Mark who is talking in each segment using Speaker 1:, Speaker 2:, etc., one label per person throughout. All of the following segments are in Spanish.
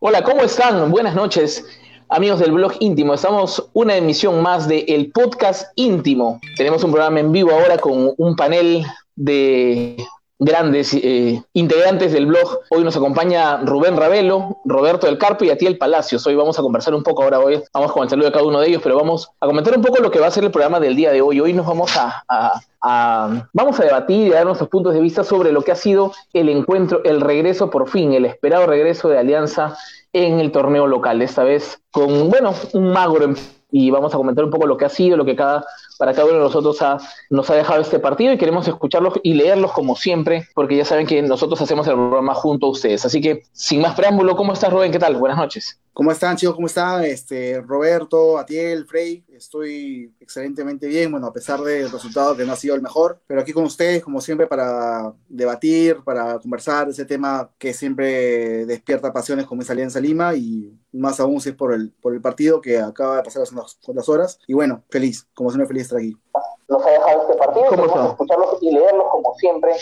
Speaker 1: Hola, ¿cómo están? Buenas noches, amigos del blog íntimo. Estamos una emisión más de El Podcast Íntimo. Tenemos un programa en vivo ahora con un panel de grandes eh, integrantes del blog. Hoy nos acompaña Rubén Ravelo, Roberto del Carpo y Atiel Palacios. Hoy vamos a conversar un poco, ahora hoy vamos con el saludo de cada uno de ellos, pero vamos a comentar un poco lo que va a ser el programa del día de hoy. Hoy nos vamos a, vamos a debatir y a dar nuestros puntos de vista sobre lo que ha sido el encuentro, el regreso por fin, el esperado regreso de Alianza en el torneo local, esta vez con, bueno, un magro y vamos a comentar un poco lo que ha sido, lo que cada para cada uno de nosotros nos ha dejado este partido y queremos escucharlos y leerlos como siempre, porque ya saben que nosotros hacemos el programa junto a ustedes. Así que, sin más preámbulo, ¿cómo estás, Rubén? ¿Qué tal? Buenas noches.
Speaker 2: ¿Cómo están, chicos? ¿Cómo están? Este, Roberto, Atiel, Frey, estoy excelentemente bien, bueno, a pesar del resultado que no ha sido el mejor, pero aquí con ustedes, como siempre, para debatir, para conversar ese tema que siempre despierta pasiones como es Alianza Lima y más aún si es por el, por el partido que acaba de pasar hace unas horas. Y bueno, feliz, como siempre, feliz de estar aquí
Speaker 1: nos ha dejado este partido. Queremos escucharlos y leerlos como siempre,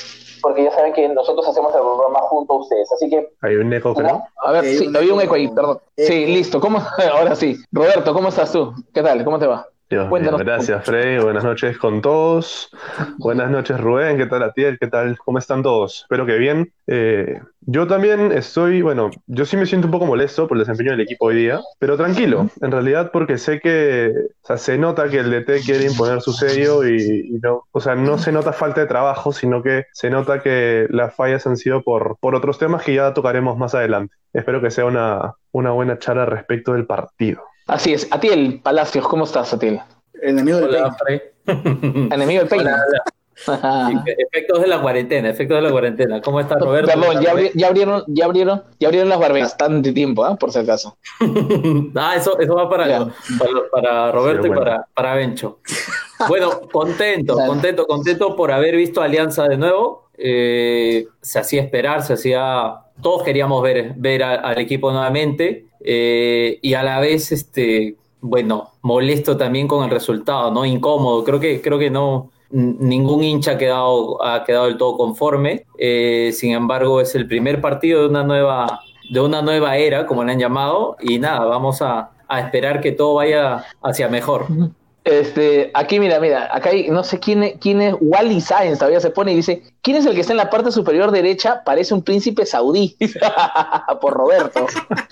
Speaker 1: porque ya saben que nosotros hacemos el programa junto a ustedes. Así que.
Speaker 3: Hay un eco, creo.
Speaker 1: A ver, sí, había un eco ahí, perdón. Sí, listo. ¿Cómo? Ahora sí. Roberto, ¿cómo estás tú? ¿Qué tal? ¿Cómo te va?
Speaker 3: Gracias, Frey. Buenas noches con todos. Buenas noches, Rubén. ¿Qué tal, Atiel? ¿Qué tal? ¿Cómo están todos? Espero que bien. Eh, yo también estoy, bueno, yo sí me siento un poco molesto por el desempeño del equipo hoy día, pero tranquilo, en realidad porque sé que, o sea, se nota que el DT quiere imponer su sello y, no, o sea, no se nota falta de trabajo, sino que se nota que las fallas han sido por, por otros temas que ya tocaremos más adelante. Espero que sea una, una buena charla respecto del partido.
Speaker 1: Así es. Atiel Palacios, ¿cómo estás, Atiel?
Speaker 2: Enemigo del Hola,
Speaker 1: Enemigo del peine.
Speaker 4: efectos de la cuarentena, efectos de la cuarentena. ¿Cómo está Roberto?
Speaker 1: Perdón, ya, abrieron, ya abrieron, ya abrieron las barberas bastante tiempo, ¿eh? por si acaso.
Speaker 4: ah, eso, eso va para, para, Roberto y para, para Bencho. Bueno, contento, contento, contento por haber visto Alianza de nuevo. Eh, se hacía esperar, se hacía. Todos queríamos ver, ver al equipo nuevamente. Eh, y a la vez, este, bueno, molesto también con el resultado, ¿no? Incómodo. Creo que, creo que no ningún hincha ha quedado, ha quedado del todo conforme. Eh, sin embargo, es el primer partido de una nueva, de una nueva era, como le han llamado, y nada, vamos a, a esperar que todo vaya hacia mejor.
Speaker 1: Este, aquí mira, mira, acá hay, no sé quién es, quién es Wally Science, todavía se pone y dice, ¿quién es el que está en la parte superior derecha? Parece un príncipe saudí, por Roberto.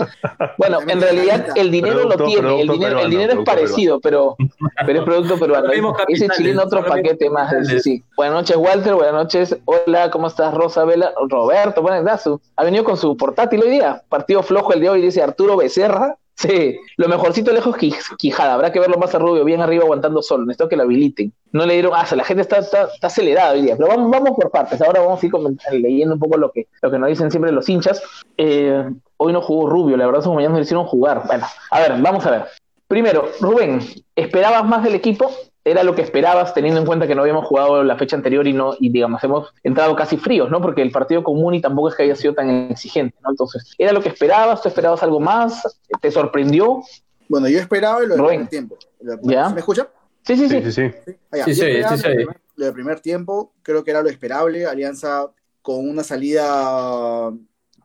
Speaker 1: bueno, en realidad el dinero lo tiene, el dinero, el dinero es parecido, pero, pero es producto peruano. Ese chileno otro paquete más. Sí, Buenas noches, Walter, buenas noches. Hola, ¿cómo estás, Rosa Vela? Roberto, buenas noches. Ha venido con su portátil hoy día, partido flojo el de hoy, dice Arturo Becerra. Sí, lo mejorcito lejos Quijada, habrá que verlo más a Rubio, bien arriba aguantando solo, necesito que lo habiliten. No le dieron, ah, la gente está, acelerada hoy día, pero vamos, vamos por partes, ahora vamos a ir leyendo un poco lo que, que nos dicen siempre los hinchas. Eh, hoy no jugó Rubio, la verdad sus mañana nos hicieron jugar. Bueno, a ver, vamos a ver. Primero, Rubén, ¿esperabas más del equipo? Era lo que esperabas teniendo en cuenta que no habíamos jugado la fecha anterior y no y digamos hemos entrado casi fríos, ¿no? Porque el partido común y tampoco es que haya sido tan exigente, ¿no? Entonces, ¿era lo que esperabas? ¿Tú esperabas algo más? ¿Te sorprendió?
Speaker 2: Bueno, yo esperaba y lo del primer tiempo.
Speaker 1: ¿Ya?
Speaker 2: ¿Me escucha?
Speaker 1: Sí, sí,
Speaker 3: sí. Sí, sí,
Speaker 4: sí. sí,
Speaker 2: lo del primer tiempo creo que era lo esperable. Alianza con una salida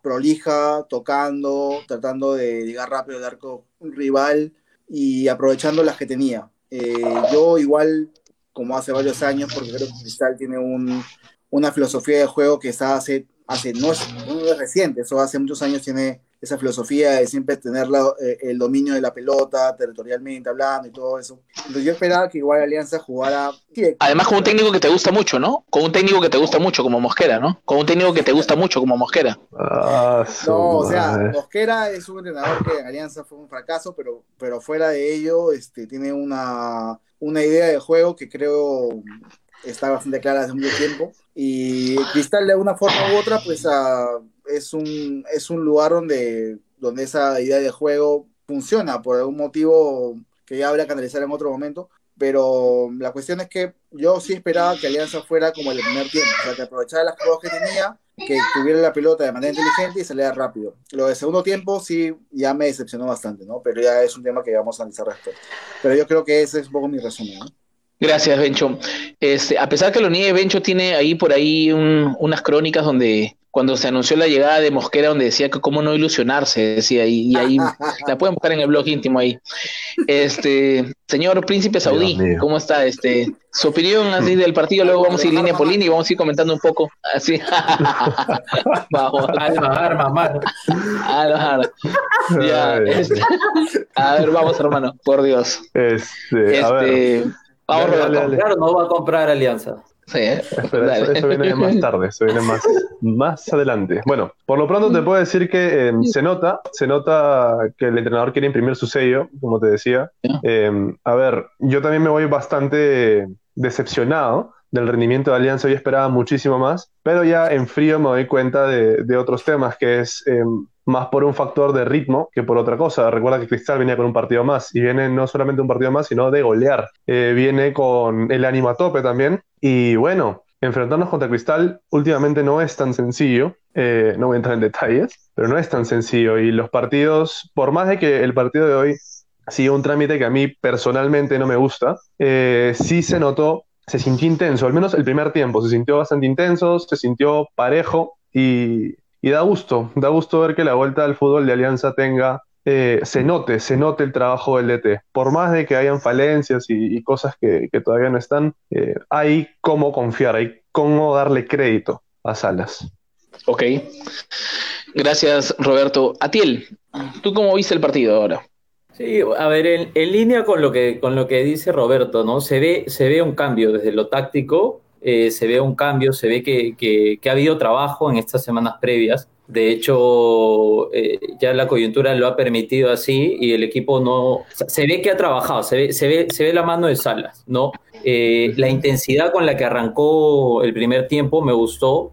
Speaker 2: prolija, tocando, tratando de llegar rápido al arco rival y aprovechando las que tenía. Eh, yo igual, como hace varios años, porque creo que Cristal tiene un, una filosofía de juego que está hace, hace no, es, no es reciente, eso hace muchos años tiene esa filosofía de siempre tener eh, el dominio de la pelota, territorialmente hablando y todo eso. Entonces yo esperaba que igual Alianza jugara...
Speaker 1: Además con un técnico que te gusta mucho, ¿no? Con un técnico que te gusta mucho como Mosquera, ¿no? Con un técnico que te gusta mucho como Mosquera.
Speaker 2: Ah, no, o sea, Mosquera es un entrenador que en Alianza fue un fracaso, pero, pero fuera de ello este, tiene una, una idea de juego que creo está bastante clara hace mucho tiempo. Y Cristal de una forma u otra, pues es, un, es un lugar donde, donde esa idea de juego funciona por algún motivo que ya habría que analizar en otro momento. Pero la cuestión es que yo sí esperaba que Alianza fuera como el primer tiempo, o sea, que aprovechara las cosas que tenía, que tuviera la pelota de manera inteligente y saliera rápido. Lo de segundo tiempo sí ya me decepcionó bastante, ¿no? Pero ya es un tema que vamos a analizar después. Pero yo creo que ese es un poco mi resumen.
Speaker 1: Gracias, Bencho. Este, a pesar que lo niegue, Bencho tiene ahí por ahí unas crónicas donde cuando se anunció la llegada de Mosquera, donde decía que cómo no ilusionarse, decía, y, ahí la pueden buscar en el blog íntimo ahí. Este, señor Príncipe Saudí, ¿cómo está? Este, su opinión así del partido, luego vamos a ir línea por línea y vamos a ir comentando un poco. Así.
Speaker 4: vamos. Alma,
Speaker 1: Ya, este, a ver, vamos, hermano, por Dios.
Speaker 3: Este, a ver.
Speaker 4: Este, vamos, a Claro, no va a comprar Alianza.
Speaker 3: Sí, eso, viene más tarde, eso viene más, más adelante. Bueno, por lo pronto te puedo decir que em, se nota, se nota que el entrenador quiere imprimir su sello, como te decía. Em, a ver, yo también me voy bastante decepcionado del rendimiento de Alianza, yo esperaba muchísimo más, pero ya en frío me doy cuenta de, otros temas, que es em, más por un factor de ritmo que por otra cosa. Recuerda que Cristal venía con un partido más y viene no solamente un partido más, sino de golear. Eh, viene con el ánimo a tope también. Y bueno, enfrentarnos contra Cristal últimamente no es tan sencillo. Eh, no voy a entrar en detalles, pero no es tan sencillo. Y los partidos, por más de que el partido de hoy siga un trámite que a mí personalmente no me gusta, eh, sí se notó, se sintió intenso, al menos el primer tiempo, se sintió bastante intenso, se sintió parejo y da gusto, da gusto ver que la vuelta al fútbol de Alianza tenga, eh, se note, se note el trabajo del DT. Por más de que hayan falencias y, cosas que, todavía no están, eh, hay cómo confiar, hay cómo darle crédito a Salas.
Speaker 1: Ok. Gracias, Roberto. Atiel, ¿tú cómo viste el partido ahora?
Speaker 4: Sí, a ver, en, en, línea con lo que con lo que dice Roberto, ¿no? Se ve, se ve un cambio desde lo táctico eh, se ve un cambio, se ve que, ha habido trabajo en estas semanas previas. De hecho, eh, ya la coyuntura lo ha permitido así y el equipo no... Se ve que ha trabajado, se ve, se ve, se ve la mano de Salas, ¿no? Eh, la intensidad con la que arrancó el primer tiempo me gustó.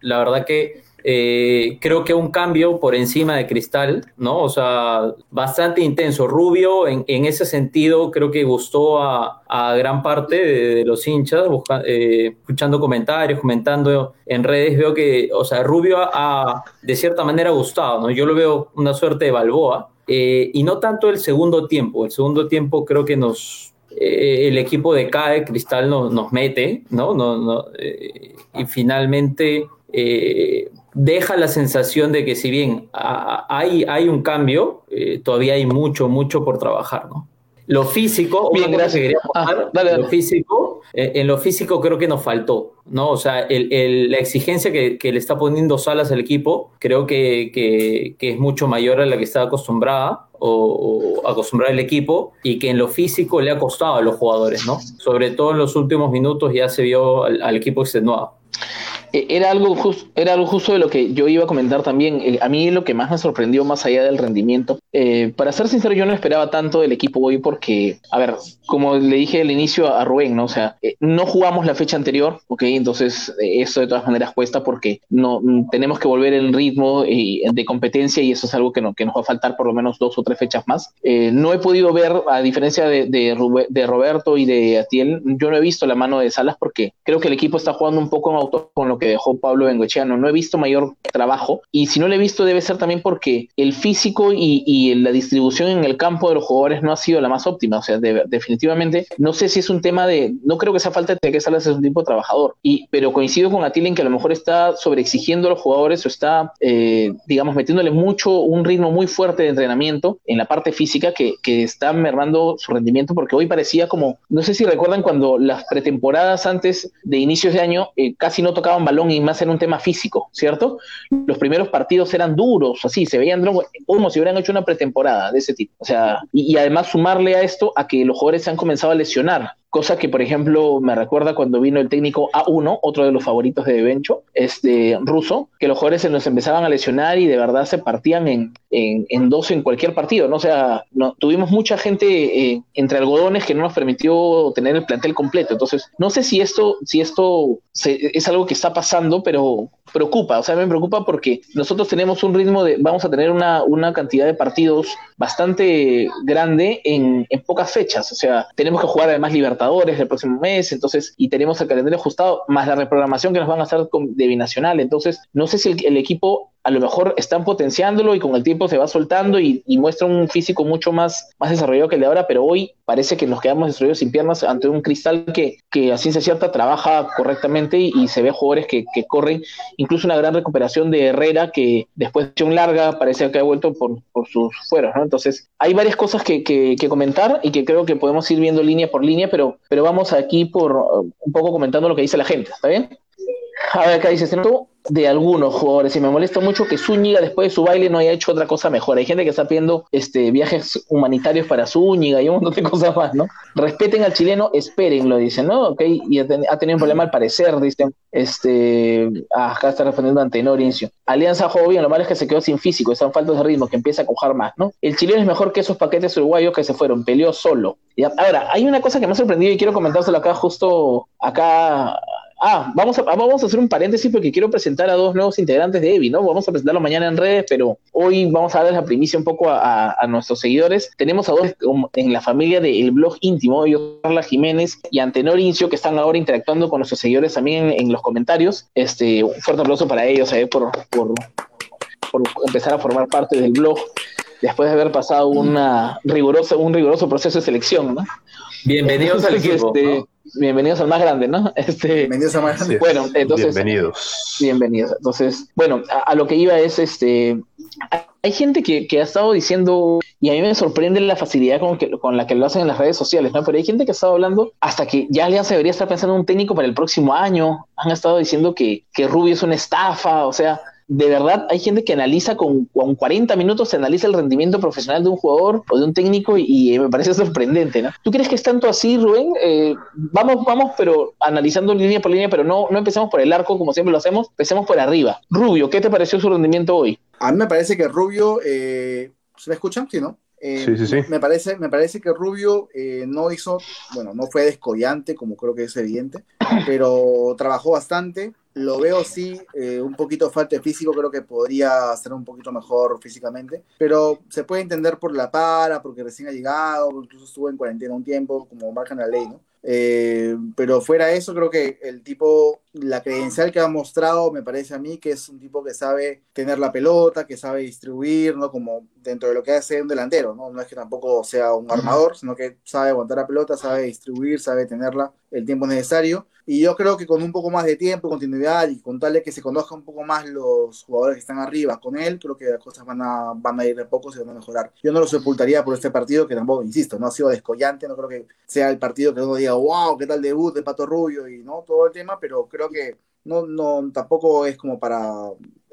Speaker 4: la verdad que eh, creo que un cambio por encima de Cristal, ¿no? O sea, bastante intenso. Rubio, en, ese sentido, creo que gustó a, gran parte de, los hinchas, eh, escuchando comentarios, comentando en redes, veo que, o sea, Rubio ha, de cierta manera gustado, ¿no? Yo lo veo una suerte de Balboa. Eh, y no tanto el segundo tiempo. El segundo tiempo creo que nos, el equipo de CAE, Cristal nos mete, ¿no? no, no y finalmente deja la sensación de que si bien hay, hay un cambio, eh, todavía hay mucho, mucho por trabajar, ¿no? Lo físico,
Speaker 1: bien, gracias.
Speaker 4: Ah, lo físico, eh, en lo físico creo que nos faltó, ¿no? O sea, la exigencia que, le está poniendo Salas al equipo, creo que, es mucho mayor a la que estaba acostumbrada o, acostumbrada el equipo y que en lo físico le ha costado a los jugadores, ¿no? Sobre todo en los últimos minutos ya se vio al, al equipo extenuado.
Speaker 1: Eh, era algo, era algo justo de lo que yo iba a comentar también. Eh, a mí lo que más me sorprendió, más allá del rendimiento, eh, para ser sincero, yo no esperaba tanto del equipo hoy porque, a ver, como le dije al inicio a Rubén, ¿no? O sea, no jugamos la fecha anterior, ¿ok? Entonces, eso de todas maneras cuesta porque no mm, tenemos que volver el ritmo de competencia y eso es algo que, no, que nos va a faltar por lo menos dos o tres fechas más. no he podido ver, a diferencia de, de, Roberto y de Atiel, yo no he visto la mano de Salas porque creo que el equipo está jugando un poco en auto con lo que dejó Pablo Bengocheano. No he visto mayor trabajo y si no lo he visto debe ser también porque el físico y, la distribución en el campo de los jugadores no ha sido la más óptima. O sea, definitivamente no sé si es un tema de, no creo que sea falta de que Salas es un tipo de trabajador, y, pero coincido con Atil en que a lo mejor está sobreexigiendo a los jugadores o está, eh, digamos, metiéndole mucho, un ritmo muy fuerte de entrenamiento en la parte física que, que está mermando su rendimiento porque hoy parecía como, no sé si recuerdan cuando las pretemporadas antes de inicios de año eh, casi no tocaban balón y más en un tema físico, ¿cierto? Los primeros partidos eran duros, así, se veían como si hubieran hecho una pretemporada de ese tipo. O sea, y, y además sumarle a esto a que los jugadores se han comenzado a lesionar cosa que por ejemplo me recuerda cuando vino el técnico A1, otro de los favoritos de Bencho, este ruso, que los jugadores se nos empezaban a lesionar y de verdad se partían en, en, dos en cualquier partido, ¿no? O sea, no, tuvimos mucha gente eh, entre algodones que no nos permitió tener el plantel completo. Entonces, no sé si esto, si esto es algo que está pasando, pero preocupa, o sea, me preocupa porque nosotros tenemos un ritmo de, vamos a tener una, una cantidad de partidos bastante grande en, pocas fechas, o sea, tenemos que jugar además Libertad el próximo mes, entonces, y tenemos el calendario ajustado, más la reprogramación que nos van a hacer de binacional. Entonces, no sé si el equipo a lo mejor están potenciándolo y con el tiempo se va soltando y, muestra un físico mucho más, más desarrollado que el de ahora, pero hoy parece que nos quedamos destruidos sin piernas ante un cristal que, que a ciencia cierta trabaja correctamente y, se ve jugadores que, corren incluso una gran recuperación de Herrera que después de un larga parece que ha vuelto por, sus fueros, ¿no? Entonces, hay varias cosas que, que, comentar y que creo que podemos ir viendo línea por línea, pero, pero vamos aquí por un poco comentando lo que dice la gente, ¿está bien? A ver, acá dice, se de algunos jugadores y me molesta mucho que Zúñiga después de su baile no haya hecho otra cosa mejor. Hay gente que está pidiendo este, viajes humanitarios para Zúñiga y un montón de cosas más, ¿no? Respeten al chileno, espérenlo, dicen, ¿no? Ok, y ha, tenido un problema al parecer, dicen. Este, ah, acá está respondiendo ante Norincio. Alianza jugó bien, lo malo es que se quedó sin físico, están faltos de ritmo, que empieza a cojar más, ¿no? El chileno es mejor que esos paquetes uruguayos que se fueron, peleó solo. ahora, hay una cosa que me ha sorprendido y quiero comentárselo acá justo acá Ah, vamos a, vamos a hacer un paréntesis porque quiero presentar a dos nuevos integrantes de EVI, ¿no? Vamos a presentarlo mañana en redes, pero hoy vamos a darles la primicia un poco a, nuestros seguidores. Tenemos a dos en la familia del blog íntimo, ellos Carla Jiménez y Antenor Incio, que están ahora interactuando con nuestros seguidores también en, los comentarios. Este, un fuerte aplauso para ellos eh, por, por, por empezar a formar parte del blog después de haber pasado una rigurosa, un riguroso proceso de selección, ¿no?
Speaker 4: Bienvenidos al equipo. Este,
Speaker 1: bienvenidos al más grande, ¿no?
Speaker 2: Este, bienvenidos al más grande.
Speaker 1: Bueno, entonces.
Speaker 3: Bienvenidos.
Speaker 1: Bienvenidos. Entonces, bueno, a, lo que iba es este. Hay gente que, que, ha estado diciendo, y a mí me sorprende la facilidad con, que, con la que lo hacen en las redes sociales, ¿no? Pero hay gente que ha estado hablando hasta que ya Alianza debería estar pensando en un técnico para el próximo año. Han estado diciendo que, que Rubio es una estafa, o sea, de verdad hay gente que analiza con, con 40 minutos, se analiza el rendimiento profesional de un jugador o de un técnico y, eh, me parece sorprendente, ¿no? ¿Tú crees que es tanto así, Rubén? Eh, vamos, vamos, pero analizando línea por línea, pero no, no empecemos por el arco como siempre lo hacemos, empecemos por arriba. Rubio, ¿qué te pareció su rendimiento hoy?
Speaker 2: A mí me parece que Rubio, eh, ¿se me escuchan? Sí, ¿no?
Speaker 3: Sí, sí, sí.
Speaker 2: Me parece, me parece que Rubio no hizo, bueno, no fue descollante, como creo que es evidente, pero trabajó bastante, lo veo sí, eh, un poquito falta de físico, creo que podría ser un poquito mejor físicamente, pero se puede entender por la para, porque recién ha llegado, incluso estuvo en cuarentena un tiempo, como marcan la ley, ¿no? Eh, pero fuera eso, creo que el tipo, la credencial que ha mostrado, me parece a mí que es un tipo que sabe tener la pelota, que sabe distribuir, ¿no? Como dentro de lo que hace un delantero, ¿no? No es que tampoco sea un armador, sino que sabe aguantar la pelota, sabe distribuir, sabe tenerla el tiempo necesario. Y yo creo que con un poco más de tiempo, continuidad y con tal de que se conozca un poco más los jugadores que están arriba con él, creo que las cosas van a, van a ir de poco y van a mejorar. Yo no lo sepultaría por este partido, que tampoco, insisto, no ha sido descollante, no creo que sea el partido que uno diga, wow, qué tal debut de Pato Rubio y no todo el tema, pero creo que no, no, tampoco es como para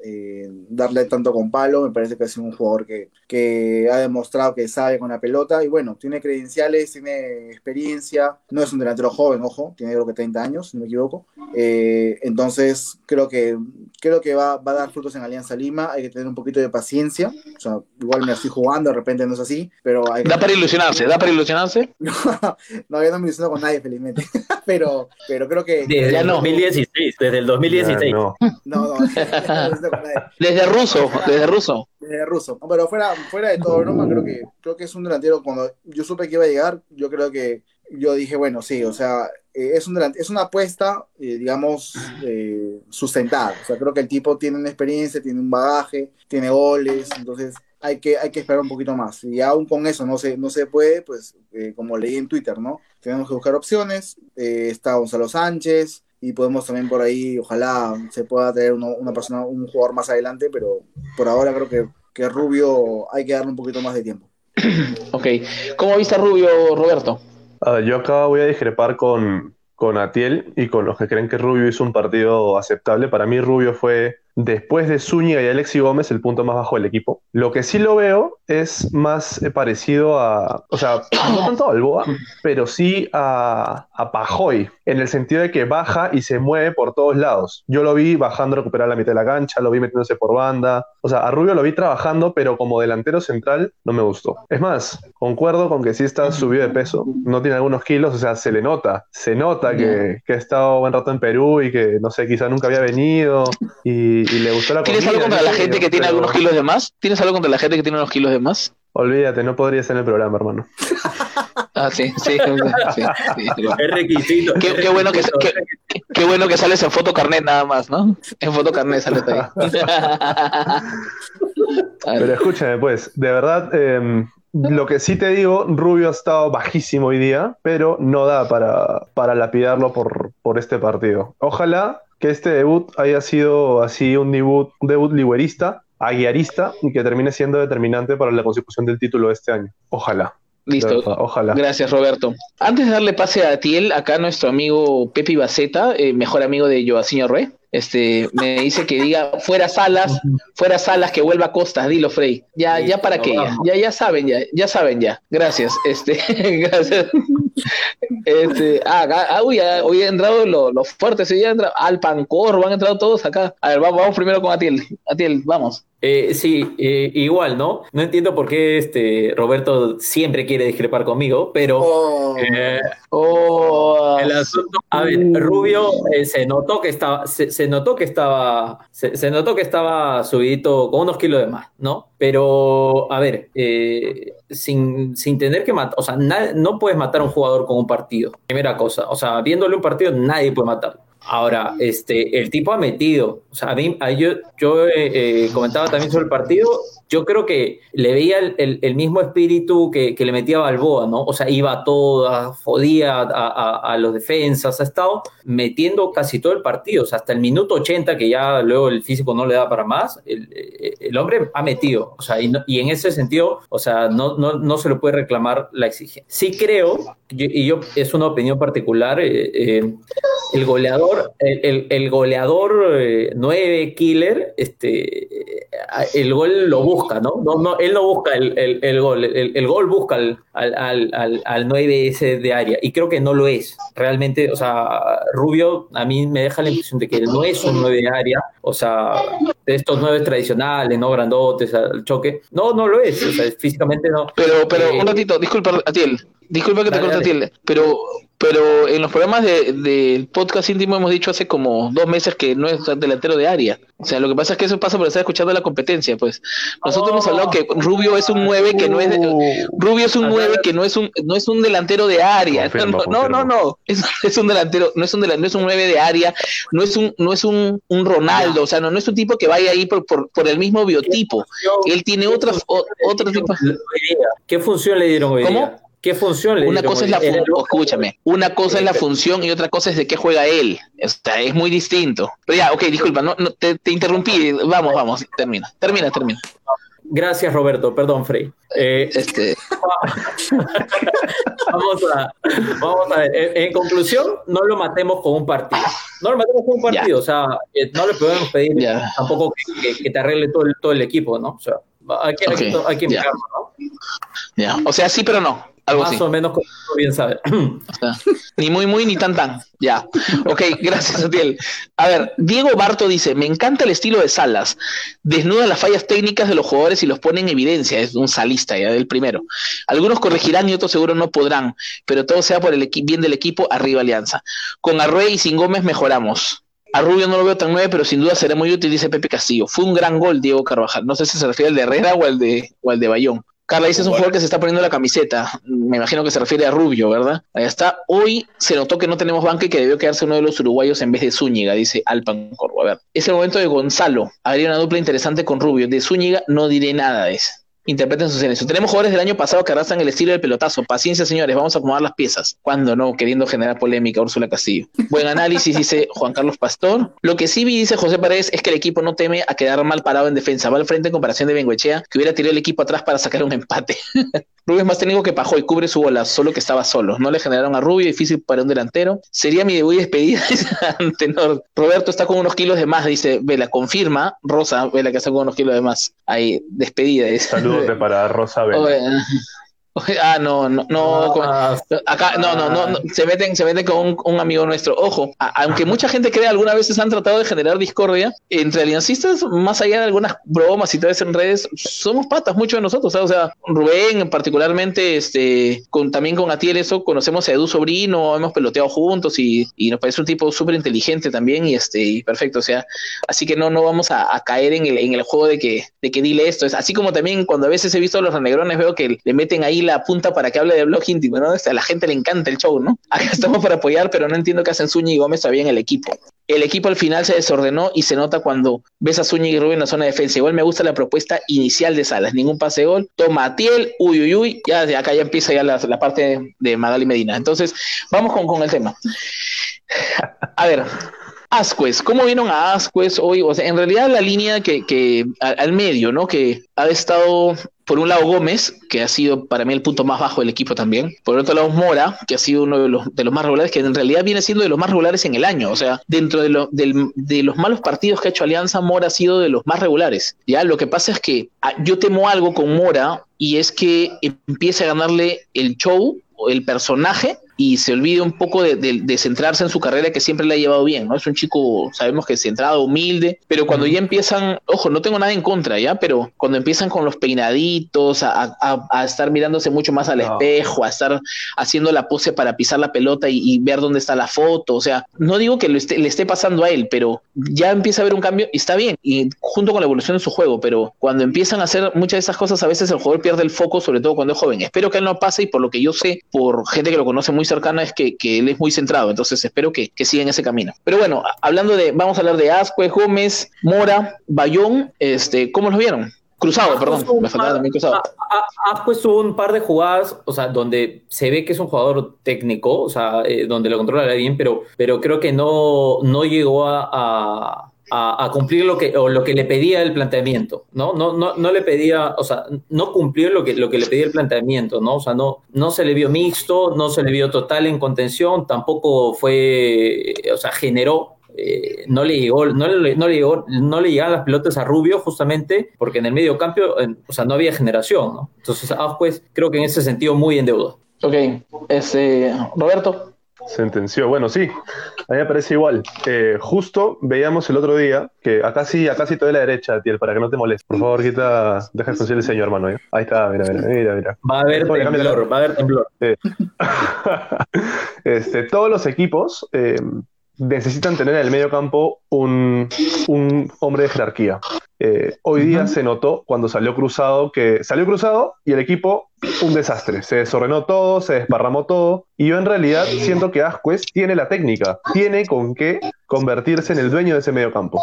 Speaker 2: eh, darle tanto con palo. Me parece que es un jugador que, que, ha demostrado que sabe con la pelota y bueno, tiene credenciales, tiene experiencia. No es un delantero joven, ojo, tiene creo que 30 años, si no me equivoco. Eh, entonces creo que, creo que va, va, a dar frutos en Alianza Lima. Hay que tener un poquito de paciencia. O sea, igual me estoy jugando, de repente no es así, pero hay
Speaker 1: Da para ilusionarse, da para ilusionarse.
Speaker 2: no, yo no me ilusiono con nadie, felizmente. pero, pero creo que.
Speaker 4: Desde ya el 2016, desde el 2016.
Speaker 2: no, no, no
Speaker 1: desde ruso, desde ruso.
Speaker 2: Desde ruso. pero fuera, fuera de todo broma, creo que, creo que es un delantero. Cuando yo supe que iba a llegar, yo creo que yo dije, bueno, sí, o sea, eh, es, un es una apuesta, eh, digamos, eh, sustentada. O sea, creo que el tipo tiene una experiencia, tiene un bagaje, tiene goles, entonces hay que, hay que esperar un poquito más. Y aún con eso no se, no se puede, pues, como leí en Twitter, ¿no? Tenemos que buscar opciones. está Gonzalo Sánchez, y podemos también por ahí, ojalá se pueda tener una persona, un jugador más adelante, pero por ahora creo que, que Rubio hay que darle un poquito más de tiempo.
Speaker 1: ok, ¿cómo viste a Rubio, Roberto?
Speaker 3: Ah, yo acá voy a discrepar con, con Atiel y con los que creen que Rubio hizo un partido aceptable. Para mí Rubio fue después de Zúñiga y Alexi Gómez, el punto más bajo del equipo. Lo que sí lo veo es más eh, parecido a, o sea, no tanto a Alboa, pero sí a, a, Pajoy, en el sentido de que baja y se mueve por todos lados. Yo lo vi bajando a recuperar la mitad de la cancha, lo vi metiéndose por banda. O sea, a Rubio lo vi trabajando, pero como delantero central no me gustó. Es más, concuerdo con que sí está subido de peso, no tiene algunos kilos, o sea, se le nota, se nota que, que ha estado buen rato en Perú y que, no sé, quizá nunca había venido y y, le gustó la
Speaker 1: ¿Tienes algo contra la gente que tiene algunos kilos de más? ¿Tienes algo contra la gente que tiene unos kilos de más?
Speaker 3: Olvídate, no podrías en el programa, hermano.
Speaker 1: Ah, sí, sí. sí,
Speaker 4: Es requisito.
Speaker 1: Qué, bueno que, qué, bueno que sales en foto carnet nada más, ¿no? En foto carnet sales ahí.
Speaker 3: Pero escúchame, pues, de verdad, em, lo que sí te digo, Rubio ha estado bajísimo hoy día, pero no da para, para lapidarlo por, por este partido. Ojalá que este debut haya sido así un debut, un debut liguerista, aguiarista y que termine siendo determinante para la consecución del título de este año. Ojalá.
Speaker 1: Listo. Ojalá. Gracias, Roberto. Antes de darle pase a Tiel, acá nuestro amigo Pepi Baceta, eh, mejor amigo de Joaquín Rey, este, me dice que diga fuera Salas, fuera Salas, que vuelva a Costas, dilo Frey. Ya, ya para qué, ya, ya, saben, ya, ya saben ya. Gracias, este, gracias. Este, ah, ah uy, hoy han entrado los, fuertes, ya entrado, Alpancor, han entrado todos acá. A ver, vamos, vamos primero con Atiel. Atiel, vamos.
Speaker 4: Eh, sí, eh, igual, ¿no? No entiendo por qué este Roberto siempre quiere discrepar conmigo, pero oh. Eh, oh. el asunto, a ver, Rubio se notó que estaba, se, notó que estaba, se, notó que estaba subidito con unos kilos de más, ¿no? Pero, a ver, sin, sin, tener que matar, o sea, no puedes matar a un jugador con un partido, primera cosa, o sea, viéndole un partido nadie puede matarlo. Ahora, este, el tipo ha metido, o sea, a mí, yo, yo eh, eh, comentaba también sobre el partido, yo creo que le veía el, mismo espíritu que, le metía Balboa, ¿no? O sea, iba a todas, jodía a, los defensas, ha estado metiendo casi todo el partido, hasta el minuto 80, que ya luego el físico no le da para más, el, hombre ha metido, o sea, y, en ese sentido, o sea, no, no, no, se le puede reclamar la exigencia. Sí creo, y yo es una opinión particular, eh, el goleador, el, el goleador 9 eh, killer, este, el gol lo busca, ¿no? no, no él no busca el, el gol, el, gol busca al, al, al, al 9 ese de área, y creo que no lo es. Realmente, o sea, Rubio a mí me deja la impresión de que no es un 9 de área, o sea, de estos 9 tradicionales, no grandotes, al choque. No, no lo es, o sea, físicamente no.
Speaker 1: Pero, pero, un eh, ratito, disculpa, Atiel, disculpa que te corte, Atiel, pero pero en los programas del de podcast íntimo hemos dicho hace como dos meses que no es delantero de área. O sea, lo que pasa es que eso pasa por estar escuchando la competencia, pues. Nosotros hemos hablado que Rubio es un 9 que no es Rubio es un 9 que no es un no es un delantero de área. no, no, no, Es, un delantero, no es un delantero, no es un 9 de área, no es un no es un, un Ronaldo, o sea, no, no es un tipo que vaya ahí por, por, por el mismo biotipo. Él tiene otras otro tipo.
Speaker 4: ¿Qué función le dieron hoy ¿Cómo? ¿Qué función le
Speaker 1: Una cosa es la función, escúchame, una cosa es la función y otra cosa es de qué juega él. O sea, es muy distinto. Pero ya, ok, disculpa, no, no te, interrumpí. Vamos, vamos, termina, termina, termina.
Speaker 4: Gracias, Roberto. Perdón, Frey. Eh, este... vamos, a, vamos a ver. En, conclusión, no lo matemos con un partido. No lo matemos con un partido. O sea, eh, no le podemos pedir tampoco que, te arregle todo el, todo el equipo, ¿no? O sea, hay que, hay que, ¿no?
Speaker 1: Ya. O sea, sí, pero no.
Speaker 4: Más o menos como bien sabe.
Speaker 1: ni muy, muy, ni tan, tan. Ya. Ok, gracias, Atiel. A ver, Diego Barto dice: Me encanta el estilo de Salas. Desnuda las fallas técnicas de los jugadores y los pone en evidencia. Es un salista ya del primero. Algunos corregirán y otros seguro no podrán, pero todo sea por el bien del equipo, arriba Alianza. Con Arrué y sin Gómez mejoramos. A Rubio no lo veo tan nueve, pero sin duda será muy útil, dice Pepe Castillo. Fue un gran gol, Diego Carvajal. No sé si se refiere al de Herrera o al de, o al de Bayón. Carla dice es un jugador que se está poniendo la camiseta. Me imagino que se refiere a Rubio, ¿verdad? Ahí está. Hoy se notó que no tenemos banca y que debió quedarse uno de los uruguayos en vez de Zúñiga, dice Alpan Corvo. A ver, es el momento de Gonzalo. Habría una dupla interesante con Rubio. De Zúñiga no diré nada de eso interpreten su silencio. Tenemos jugadores del año pasado que arrasan el estilo del pelotazo. Paciencia, señores, vamos a acomodar las piezas. Cuando no, queriendo generar polémica, Úrsula Castillo. Buen análisis, dice Juan Carlos Pastor. Lo que sí vi, dice José Paredes, es que el equipo no teme a quedar mal parado en defensa. Va al frente en comparación de Benguechea, que hubiera tirado el equipo atrás para sacar un empate. Rubio es más técnico que Pajo y cubre su bola, solo que estaba solo. No le generaron a Rubio, difícil para un delantero. Sería mi debut y despedida, Tenor. Roberto está con unos kilos de más, dice Vela. Confirma, Rosa, Vela que está con unos kilos de más. Ahí, despedida. Dice.
Speaker 3: Saludos para Rosa Vela.
Speaker 1: Ah, no, no, no. Ah, acá, no, no, no, se meten, se meten con un, amigo nuestro. Ojo, aunque mucha gente cree, algunas veces han tratado de generar discordia entre aliancistas, más allá de algunas bromas y eso en redes, somos patas, muchos de nosotros. O sea, Rubén, particularmente, este, con, también con Atiel, eso, conocemos a Edu Sobrino, hemos peloteado juntos y, y nos parece un tipo súper inteligente también y este, y perfecto. O sea, así que no, no vamos a, caer en el, en el juego de que, de que dile esto. Es así como también cuando a veces he visto a los renegrones, veo que le meten ahí la punta para que hable de blog íntimo, ¿no? a la gente le encanta el show, ¿no? Acá estamos para apoyar, pero no entiendo qué hacen Zúñiga y Gómez todavía en el equipo. El equipo al final se desordenó y se nota cuando ves a Zúñiga y Rubén en la zona de defensa. Igual me gusta la propuesta inicial de Salas, ningún pase gol. Toma Tiel, uy, uy, uy, ya acá ya empieza ya la, parte de Magali Medina. Entonces, vamos con, con el tema. A ver, Ascuez, ¿cómo vieron a Ascuez hoy? O sea, en realidad la línea que, que al medio, ¿no? Que ha estado por un lado Gómez, que ha sido para mí el punto más bajo del equipo también. Por otro lado Mora, que ha sido uno de los, de los más regulares, que en realidad viene siendo de los más regulares en el año. O sea, dentro de, lo, de los malos partidos que ha hecho Alianza, Mora ha sido de los más regulares. Ya, lo que pasa es que ah, yo temo algo con Mora y es que empiece a ganarle el show el personaje y se olvide un poco de, centrarse en su carrera que siempre le ha llevado bien, ¿no? Es un chico, sabemos que centrado, humilde, pero cuando ya empiezan, ojo, no tengo nada en contra, ¿ya? Pero cuando empiezan con los peinaditos, a, estar mirándose mucho más al espejo, a estar haciendo la pose para pisar la pelota y, ver dónde está la foto, o sea, no digo que le esté pasando a él, pero ya empieza a haber un cambio y está bien, y junto con la evolución de su juego, pero cuando empiezan a hacer muchas de esas cosas, a veces el jugador pierde el foco, sobre todo cuando es joven. Espero que él no pase y por lo que yo sé, por gente que lo conoce muy cercana es que, él es muy centrado, entonces espero que, que siga en ese camino. Pero bueno, hablando de, vamos a hablar de Ascue, Gómez, Mora, Bayón, este, ¿cómo los vieron? Cruzado, perdón, me faltaba también cruzado.
Speaker 4: Ascue tuvo un par de jugadas, o sea, donde se ve que es un jugador técnico, o sea, eh, donde lo controla bien, pero, pero creo que no, no llegó a a, cumplir lo que, o lo que le pedía el planteamiento, ¿no? No, no, no le pedía, o sea, no cumplió lo que, lo que le pedía el planteamiento, ¿no? O sea, no, no se le vio mixto, no se le vio total en contención, tampoco fue, o sea, generó eh, no le llegó, no le, no le llegó, no le llegaban las pelotas a Rubio justamente porque en el medio campo, o sea, no había generación, ¿no? Entonces, ah, pues creo que en ese sentido muy en deuda.
Speaker 1: Ok, este, Roberto.
Speaker 3: Sentenció. Bueno, sí, a mí me parece igual. Eh, justo veíamos el otro día que acá sí, acá sí te la derecha, Tiel, para que no te moleste. Por favor, quita, deja de el señor, hermano. ¿eh? Ahí está, mira, mira, mira, mira.
Speaker 4: Va a haber temblor, va a haber temblor.
Speaker 3: este, todos los equipos eh, necesitan tener en el medio campo un, un hombre de jerarquía. Eh, hoy día se notó cuando salió cruzado que salió cruzado y el equipo un desastre. Se desordenó todo, se desparramó todo. Y yo en realidad siento que Asquez tiene la técnica, tiene con qué convertirse en el dueño de ese medio campo.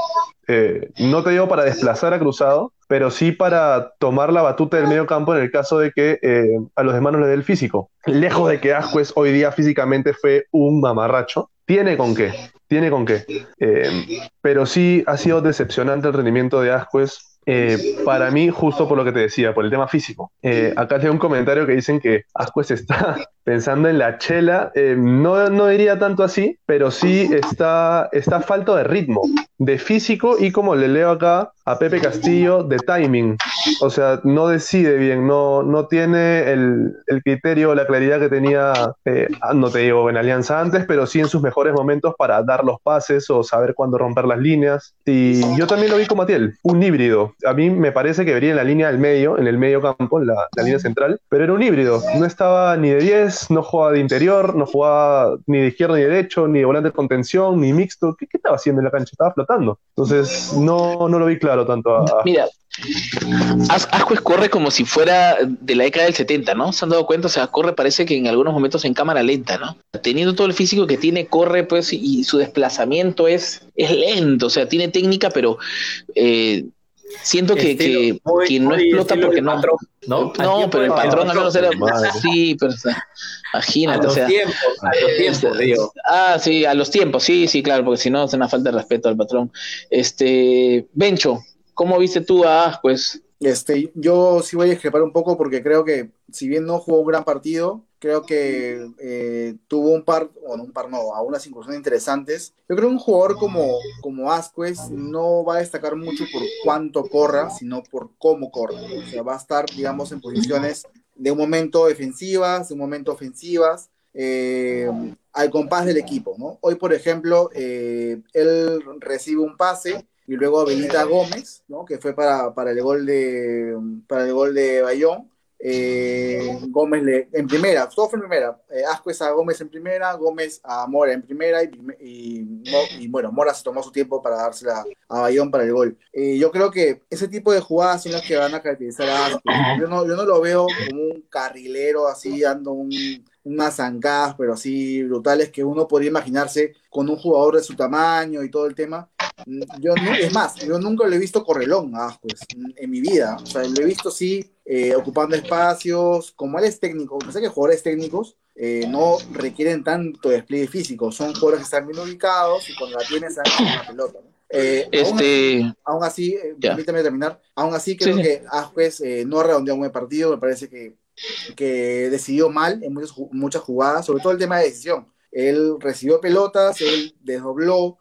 Speaker 3: Eh, no te digo para desplazar a Cruzado, pero sí para tomar la batuta del medio campo en el caso de que eh, a los demás no le dé el físico. Lejos de que Asquez hoy día físicamente fue un mamarracho, tiene con qué tiene con qué. Eh, pero sí ha sido decepcionante el rendimiento de Asquez eh, para mí, justo por lo que te decía, por el tema físico. Eh, acá tengo un comentario que dicen que Asquez está pensando en la chela. Eh, no, no diría tanto así, pero sí está, está falto de ritmo, de físico y como le leo acá a Pepe Castillo, de timing. O sea, no decide bien, no, no tiene el, el criterio, la claridad que tenía, no te digo en Alianza antes, pero sí en sus mejores momentos para dar los pases o saber cuándo romper las líneas. Y yo también lo vi como Atiel, un híbrido a mí me parece que vería en la línea del medio, en el medio campo, en la, línea central, pero era un híbrido. No estaba ni de 10, no jugaba de interior, no jugaba ni de izquierdo ni de derecho, ni de volante de contención, ni mixto. ¿Qué, estaba haciendo en la cancha? Estaba flotando. Entonces, no, no lo vi claro tanto.
Speaker 1: Mira, Ascuez corre como si fuera de la década del 70, ¿no? ¿Se han dado cuenta? O sea, corre parece que en algunos momentos en cámara lenta, ¿no? Teniendo todo el físico que tiene, corre, pues, y su desplazamiento es, es lento, o sea, tiene técnica, pero eh, Siento que, que, no explota porque no. no, no pero el patrón no lo será. Sí, pero imagínate. A los tiempos, a los tiempos, digo. Ah, sí, a los tiempos, sí, sí, claro, porque si no es una falta de respeto al patrón. Este, Bencho, ¿cómo viste tú a pues?
Speaker 2: Este, yo sí voy a discrepar un poco porque creo que si bien no jugó un gran partido, creo que eh, tuvo un par, o no un par, no, a unas incursiones interesantes. Yo creo que un jugador como, como Asquez no va a destacar mucho por cuánto corra, sino por cómo corra. O sea, va a estar, digamos, en posiciones de un momento defensivas, de un momento ofensivas, eh, al compás del equipo. Hoy, por ejemplo, eh, él recibe un pase y luego habilita Gómez, ¿no? que fue para, para, el gol de, para el gol de Bayón. Eh, Gómez le, en primera, todo fue en primera. Eh, a Gómez en primera, Gómez a Mora en primera y, bueno, Mora se tomó su tiempo para dársela a Bayón para el gol. Eh, yo creo que ese tipo de jugadas son las que van a caracterizar a Ascuez. Yo no, yo no lo veo como un carrilero así dando un, unas zancadas, pero así brutales que uno podría imaginarse con un jugador de su tamaño y todo el tema Yo no, es más, yo nunca lo he visto correlón a Ascuez en mi vida. O sea, lo he visto sí eh, ocupando espacios, como él es técnico, sé que jugadores técnicos eh, no requieren tanto despliegue físico, son jugadores que están bien ubicados y cuando la tienes en la pelota. Eh, este... Aún así, permítame terminar, aún así creo que Ascuez no ha redondeado un buen partido, me parece que, que decidió mal en muchas, muchas jugadas, sobre todo el tema de decisión. Él recibió pelotas, él desdobló,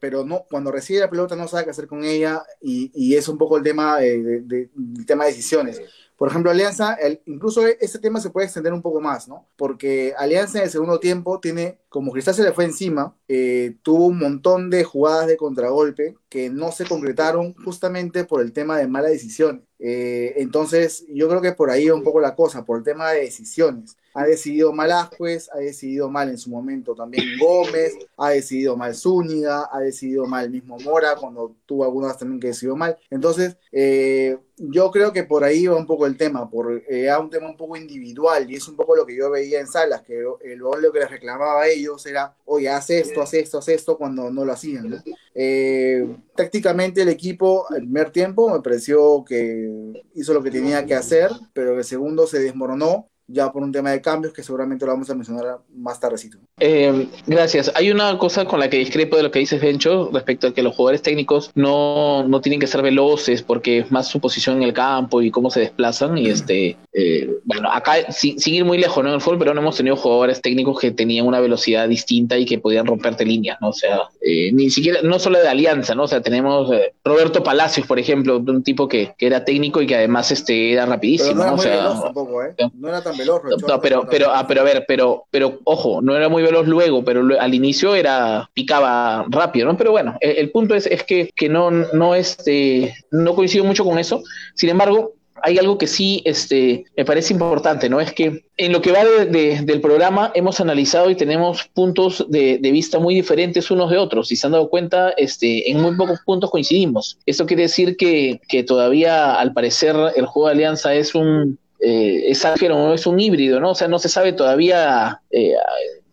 Speaker 2: pero, no, cuando recibe la pelota no sabe qué hacer con ella y, es un poco el tema de, tema de decisiones. Por ejemplo, Alianza, incluso ese tema se puede extender un poco más, ¿no? Porque Alianza en el segundo tiempo tiene, como Cristal se le fue encima, eh, tuvo un montón de jugadas de contragolpe que no se concretaron justamente por el tema de mala decisión. Eh, entonces, yo creo que por ahí va un poco la cosa, por el tema de decisiones ha decidido mal Ascuez, ha decidido mal en su momento también Gómez, ha decidido mal Zúñiga, ha decidido mal mismo Mora, cuando tuvo algunas también que decidió mal. Entonces, eh, yo creo que por ahí va un poco el tema, por eh, un tema un poco individual, y es un poco lo que yo veía en salas, que el lo que les reclamaba a ellos era, oye, haz esto, haz esto, haz esto, cuando no lo hacían. Eh, tácticamente el equipo, el primer tiempo, me pareció que hizo lo que tenía que hacer, pero el segundo se desmoronó ya por un tema de cambios que seguramente lo vamos a mencionar más tardecito.
Speaker 1: Eh, gracias. Hay una cosa con la que discrepo de lo que dices, Bencho, respecto a que los jugadores técnicos no, no tienen que ser veloces porque es más su posición en el campo y cómo se desplazan. Y este, eh, bueno, acá sin, ir muy lejos ¿no? en el fútbol, pero no hemos tenido jugadores técnicos que tenían una velocidad distinta y que podían romperte líneas, ¿no? O sea, eh, ni siquiera, no solo de alianza, ¿no? O sea, tenemos Roberto Palacios, por ejemplo, un tipo que, que, era técnico y que además este, era rapidísimo.
Speaker 2: no
Speaker 1: era
Speaker 2: o sea, tampoco, ¿eh? No era tan veloz.
Speaker 1: No, pero, pero, ah, pero a ver, pero, pero ojo, no era muy veloz luego, pero al inicio era, picaba rápido, ¿no? Pero bueno, el, punto es, es que, que no, no, este, no coincido mucho con eso. Sin embargo, hay algo que sí este, me parece importante, ¿no? Es que en lo que va del programa hemos analizado y tenemos puntos de, vista muy diferentes unos de otros. Si se han dado cuenta, este, en muy pocos puntos coincidimos. Esto quiere decir que, que todavía, al parecer, el juego de Alianza es un, eh, es es un híbrido, ¿no? O sea, no se sabe todavía eh,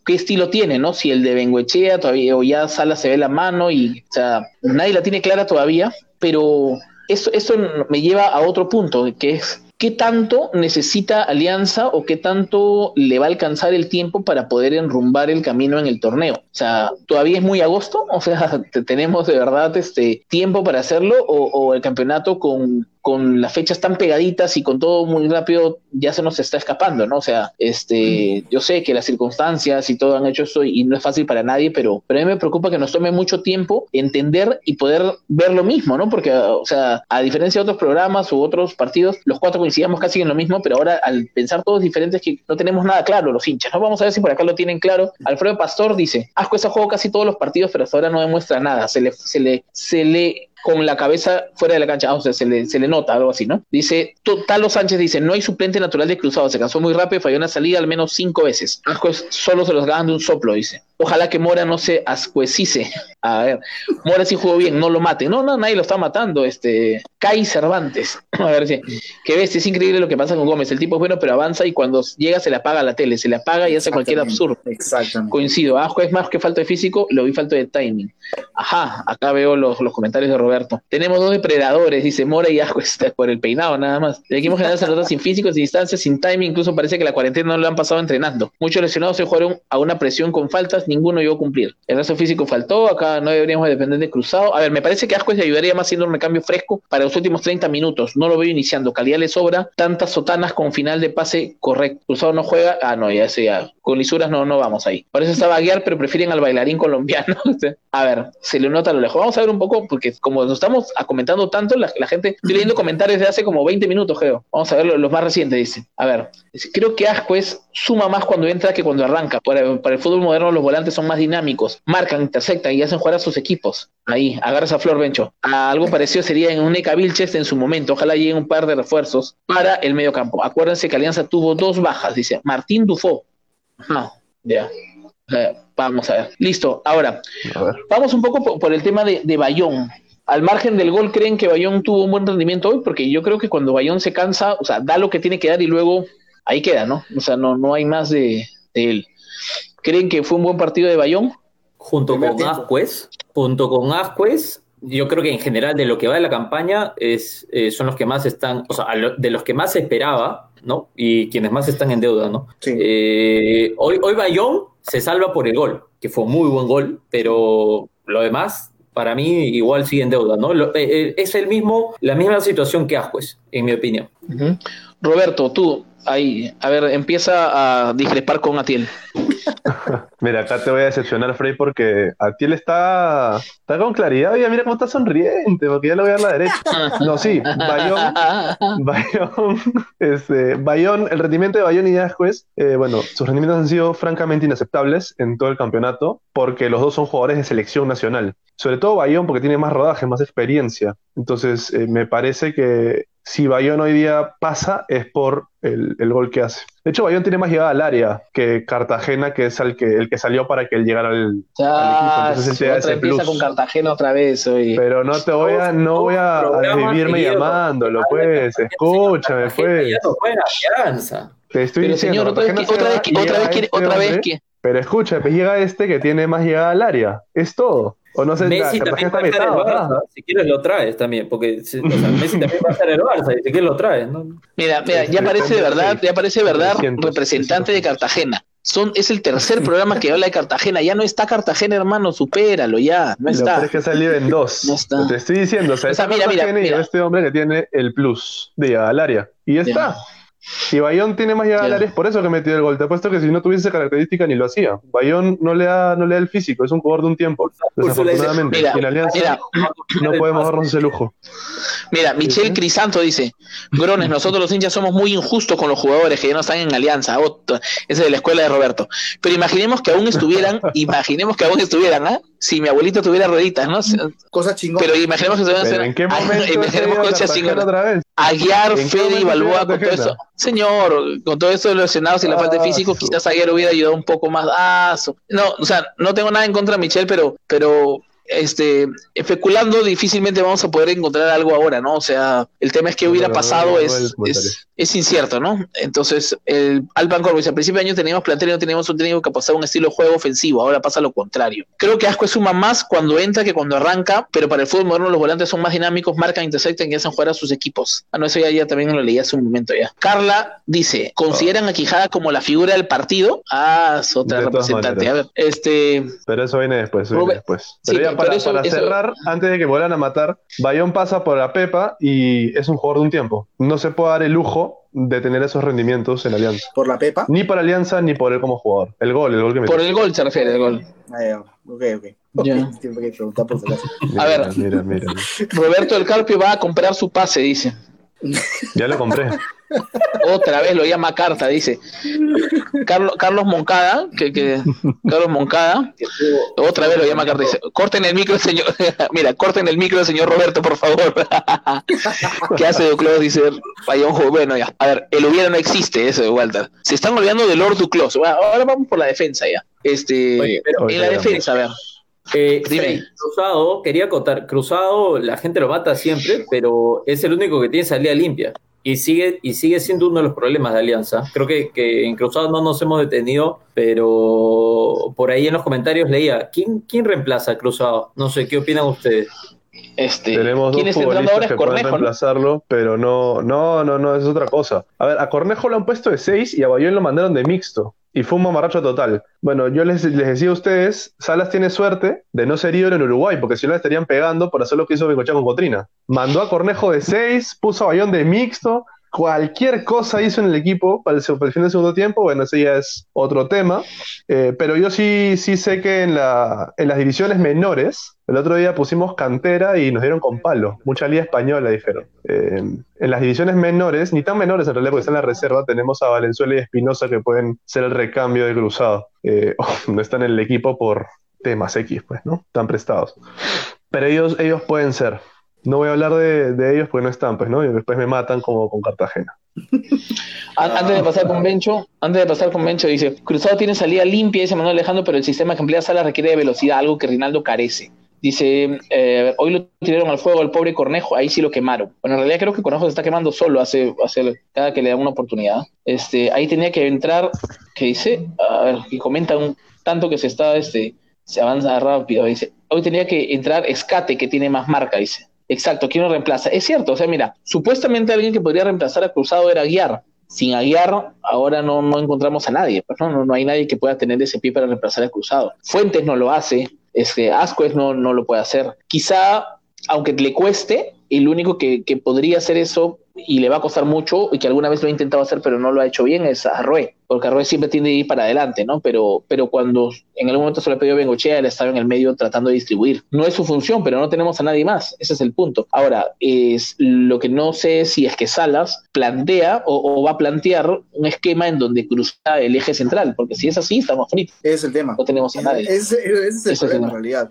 Speaker 1: qué estilo tiene, ¿no? Si el de Benguechea todavía o ya Sala se ve la mano y, o sea, nadie la tiene clara todavía, pero eso, eso me lleva a otro punto, que es ¿qué tanto necesita Alianza o qué tanto le va a alcanzar el tiempo para poder enrumbar el camino en el torneo? O sea, ¿todavía es muy agosto? O sea, ¿tenemos de verdad este tiempo para hacerlo o, o el campeonato con con las fechas tan pegaditas y con todo muy rápido, ya se nos está escapando, ¿no? O sea, este, yo sé que las circunstancias y todo han hecho eso y no es fácil para nadie, pero, pero a mí me preocupa que nos tome mucho tiempo entender y poder ver lo mismo, ¿no? Porque, o sea, a diferencia de otros programas u otros partidos, los cuatro coincidíamos casi en lo mismo, pero ahora al pensar todos diferentes que no tenemos nada claro, los hinchas, ¿no? Vamos a ver si por acá lo tienen claro. Alfredo Pastor dice, Asco ese juego casi todos los partidos, pero hasta ahora no demuestra nada. Se le, se le, se le con la cabeza fuera de la cancha, o sea, se le, se le nota algo así, ¿no? Dice, Talo Sánchez dice, no hay suplente natural de cruzado, se cansó muy rápido, falló una salida al menos cinco veces. solo se los ganan de un soplo, dice. Ojalá que Mora no se ascuecice. A ver, Mora sí jugó bien, no lo mate. No, no, nadie lo está matando. Este, Kai Cervantes. A ver si. Que ves, es increíble lo que pasa con Gómez. El tipo es bueno, pero avanza y cuando llega se le apaga la tele, se le apaga y hace cualquier absurdo.
Speaker 2: Exactamente.
Speaker 1: Coincido. Ajo es más que falta de físico, lo vi falta de timing. Ajá, acá veo los, comentarios de Roberto. Tenemos dos depredadores, dice Mora y Ajo está por el peinado nada más. El equipo general se nota sin físico, sin distancia, sin timing. Incluso parece que la cuarentena no lo han pasado entrenando. Muchos lesionados se jugaron a una presión con faltas ninguno llegó a cumplir. El resto físico faltó, acá no deberíamos depender de Cruzado. A ver, me parece que Ascuez le ayudaría más siendo un recambio fresco para los últimos 30 minutos. No lo veo iniciando, calidad le sobra, tantas sotanas con final de pase correcto. Cruzado no juega, ah, no, ya sé, ya. Con lisuras no, no vamos ahí. Por eso estaba a guiar, pero prefieren al bailarín colombiano. a ver, se le nota a lo lejos. Vamos a ver un poco, porque como nos estamos comentando tanto, la, gente, estoy leyendo comentarios de hace como 20 minutos, creo. Vamos a ver los, más recientes, dice. A ver, creo que Ascuez suma más cuando entra que cuando arranca. Para, para el fútbol moderno los volantes son más dinámicos, marcan, intersectan y hacen jugar a sus equipos. Ahí, agarras a Flor Bencho. algo parecido sería en un Eka Vilches en su momento. Ojalá lleguen un par de refuerzos para el medio campo. Acuérdense que Alianza tuvo dos bajas, dice Martín Dufo. No, ya. Eh, vamos a ver. Listo. Ahora, vamos un poco por, el tema de, Bayón. Al margen del gol, ¿creen que Bayón tuvo un buen rendimiento hoy? Porque yo creo que cuando Bayón se cansa, o sea, da lo que tiene que dar y luego ahí queda, ¿no? O sea, no, no hay más de, de él. ¿Creen que fue un buen partido de Bayón?
Speaker 4: Junto con Ascuez. junto con Ascuez, yo creo que en general de lo que va de la campaña es, eh, son los que más están, o sea, de los que más se esperaba, ¿no? Y quienes más están en deuda, ¿no? Eh, hoy, hoy Bayón se salva por el gol, que fue un muy buen gol, pero lo demás, para mí, igual sigue en deuda, ¿no? Eh, es el mismo, la misma situación que Ascuez, en mi opinión.
Speaker 1: Roberto, tú, ahí, a ver, empieza a discrepar con Atiel.
Speaker 3: mira, acá te voy a decepcionar, Frey, porque Atiel está, está con claridad. Oye, mira cómo está sonriente, porque ya lo voy a dar la derecha. No, sí, Bayón, Bayón, este, Bayón, el rendimiento de Bayón y Ascuez, eh, bueno, sus rendimientos han sido francamente inaceptables en todo el campeonato, porque los dos son jugadores de selección nacional. Sobre todo Bayón, porque tiene más rodaje, más experiencia. Entonces, eh, me parece que si Bayón hoy día pasa es por el, gol que hace. De hecho, Bayón tiene más llegada al área que Cartagena, que es el que, el que salió para que él llegara al,
Speaker 1: equipo. Entonces él te empieza con Cartagena otra vez hoy.
Speaker 3: Pero no te voy a, no voy a, vivirme llamándolo, pues. Escúchame, pues. Te estoy
Speaker 1: pero
Speaker 3: diciendo,
Speaker 1: señor, otra vez, otra vez, otra vez, otra vez que...
Speaker 3: Pero escucha, pues llega este que tiene más llegada al área. Es todo. O no sé,
Speaker 4: Messi también va a estar el Barça, si quieres lo traes también, porque o sea, Messi también va a estar el Barça, y si quieres lo traes. ¿no?
Speaker 1: Mira, mira, ya parece de verdad, ya parece verdad representante de Cartagena. Son, es el tercer programa que habla de Cartagena. Ya no está Cartagena, hermano, supéralo, ya. No está.
Speaker 3: Lo que ha salido en dos. No está. Te estoy diciendo, o sea, o sea mira, mira, mira. este hombre que tiene el plus de al área. Y está. Y Bayón tiene más llegada al por eso que metió el gol. Te apuesto que si no tuviese esa característica ni lo hacía. Bayón no le da, no le da el físico, es un jugador de un tiempo. Desafortunadamente. Mira, en Alianza no podemos darnos ese lujo.
Speaker 1: Mira, Michel Crisanto dice: Grones, nosotros los hinchas somos muy injustos con los jugadores que ya no están en Alianza. ese es de la escuela de Roberto. Pero imaginemos que aún estuvieran, imaginemos que aún estuvieran, ¿ah? Si mi abuelito tuviera rueditas, ¿no?
Speaker 2: Cosa chingona.
Speaker 1: Pero imaginemos que.
Speaker 3: ¿En qué momento? imaginemos cosas chingonas. Otra vez?
Speaker 1: Aguiar, Fede y Balboa con todo eso. Señor, con todo esto de lesionados y la falta de ah, físico, quizás Aguiar hubiera ayudado un poco más. Ah, no, o sea, no tengo nada en contra de Michelle, pero, pero este, especulando, difícilmente vamos a poder encontrar algo ahora, ¿no? O sea, el tema es que hubiera pasado es, es, incierto, ¿no? Entonces, el Alban Corbis, al principio de año teníamos plantel y no teníamos un técnico que pasaba un estilo de juego ofensivo, ahora pasa lo contrario. Creo que Asco suma más cuando entra que cuando arranca, pero para el fútbol moderno los volantes son más dinámicos, marcan, intersectan y hacen jugar a sus equipos. Ah, no, eso ya, ya también lo leí hace un momento ya. Carla dice, ¿consideran a Quijada como la figura del partido? Ah, es otra representante. A ver, este...
Speaker 3: Pero eso viene después, viene después. Pero para, cerrar, antes de que vuelvan a matar, Bayón pasa por la Pepa y es un jugador de un tiempo. No se puede dar el lujo de tener esos rendimientos en Alianza.
Speaker 2: ¿Por la Pepa?
Speaker 3: Ni para Alianza ni por él como jugador. El gol, el gol que
Speaker 1: Por el gol se refiere, el gol.
Speaker 2: Ah, ok, ok.
Speaker 1: a ver, Roberto del Carpio va a comprar su pase, dice.
Speaker 3: Ya lo compré.
Speaker 1: Otra vez lo llama carta, dice. Carlos, Carlos Moncada, que, que, Carlos Moncada, otra vez lo llama carta, dice, corten el micro, señor, mira, corten el micro, señor Roberto, por favor. ¿Qué hace Duclos? Dice, vaya un bueno, ya. A ver, el hubiera no existe, eso de Walter. Se están olvidando de Lord Duclos. ahora vamos por la defensa ya. Este, en la defensa, a ver.
Speaker 4: Eh, Cruzado, quería contar, Cruzado la gente lo mata siempre, pero es el único que tiene salida limpia y sigue, y sigue siendo uno de los problemas de Alianza. Creo que, que en Cruzado no nos hemos detenido, pero por ahí en los comentarios leía, ¿quién, quién reemplaza a Cruzado? No sé, ¿qué opinan ustedes?
Speaker 3: Este, Tenemos dos futbolistas que pueden reemplazarlo, pero no, no, no, no, es otra cosa. A ver, a Cornejo lo han puesto de 6 y a Bayón lo mandaron de mixto. Y fue un mamarracho total. Bueno, yo les, les, decía a ustedes, Salas tiene suerte de no ser ídolo en Uruguay, porque si no le estarían pegando por hacer lo que hizo Bengochea con Cotrina. Mandó a Cornejo de 6, puso a Bayón de mixto, cualquier cosa hizo en el equipo para el, fin del segundo tiempo, bueno, ese ya es otro tema, eh, pero yo sí, sí sé que en, la, en las divisiones menores, el otro día pusimos cantera y nos dieron con palo, mucha liga española dijeron. Eh, en las divisiones menores, ni tan menores en realidad, porque están en la reserva, tenemos a Valenzuela y Espinosa que pueden ser el recambio de cruzado. Eh, no están en el equipo por temas X, pues, ¿no? Están prestados. Pero ellos, ellos pueden ser. No voy a hablar de, ellos porque no están, pues, ¿no? Y después me matan como con Cartagena.
Speaker 1: Antes de pasar con Bencho, antes de pasar con Bencho, dice, Cruzado tiene salida limpia, dice Manuel Alejandro, pero el sistema que emplea Sala requiere de velocidad, algo que Rinaldo carece. Dice, eh, hoy lo tiraron al fuego al pobre Cornejo, ahí sí lo quemaron. Bueno, en realidad creo que Cornejo se está quemando solo hace, hace cada que le dan una oportunidad. Este, ahí tenía que entrar, que dice, a ver, y comenta un tanto que se está, este, se avanza rápido, dice, hoy tenía que entrar Escate, que tiene más marca, dice. Exacto, ¿quién lo reemplaza? Es cierto, o sea, mira, supuestamente alguien que podría reemplazar a Cruzado era Guiar. Sin Aguiar, ahora no, no encontramos a nadie, pues, ¿no? ¿no? hay nadie que pueda tener ese pie para reemplazar a Cruzado. Fuentes no lo hace, este, Ascuez no, no lo puede hacer. Quizá, aunque le cueste, el único que, que podría hacer eso y le va a costar mucho y que alguna vez lo ha intentado hacer pero no lo ha hecho bien es Arrué, porque Arrué siempre tiende a ir para adelante, ¿no? Pero, pero cuando en algún momento se le pidió Bengochea, él estaba en el medio tratando de distribuir. No es su función, pero no tenemos a nadie más, ese es el punto. Ahora, es lo que no sé si es que Salas plantea o, va a plantear un esquema en donde cruza el eje central, porque si es así, estamos fritos.
Speaker 2: Ese es el tema.
Speaker 1: No tenemos a nadie.
Speaker 2: Ese, es el problema, en realidad.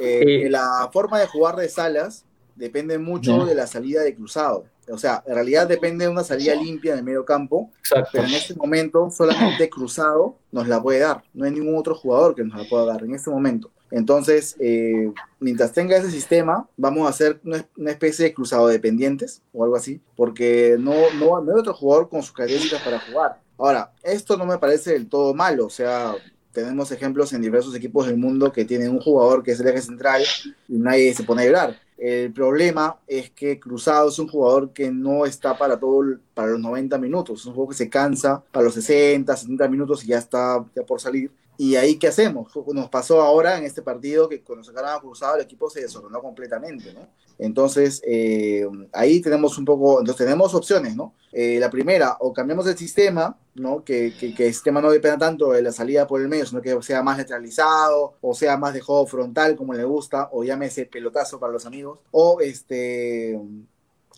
Speaker 2: Eh, la forma de jugar de Salas depende mucho de la salida de cruzado. O sea, en realidad depende de una salida limpia en el medio campo, pero en este momento solamente cruzado nos la puede dar. No hay ningún otro jugador que nos la pueda dar en este momento. Entonces, eh, mientras tenga ese sistema, vamos a hacer una, especie de cruzado dependientes o algo así, porque no, no, no hay otro jugador con sus características para jugar. Ahora, esto no me parece del todo malo, o sea, tenemos ejemplos en diversos equipos del mundo que tienen un jugador que es el eje central y nadie se pone a llorar. El problema es que Cruzado es un jugador que no está para todo para los 90 minutos, es un juego que se cansa para los 60, 70 minutos y ya está ya por salir. ¿Y ahí qué hacemos? Nos pasó ahora en este partido que cuando sacaron a Cruzado el equipo se desordenó completamente, ¿no? Entonces, eh, ahí tenemos un poco, entonces tenemos opciones, ¿no? Eh, la primera, o cambiamos el sistema, ¿no? Que, el sistema no dependa tanto de la salida por el medio, sino que sea más neutralizado, o sea más de juego frontal, como le gusta, o llámese pelotazo para los amigos, o este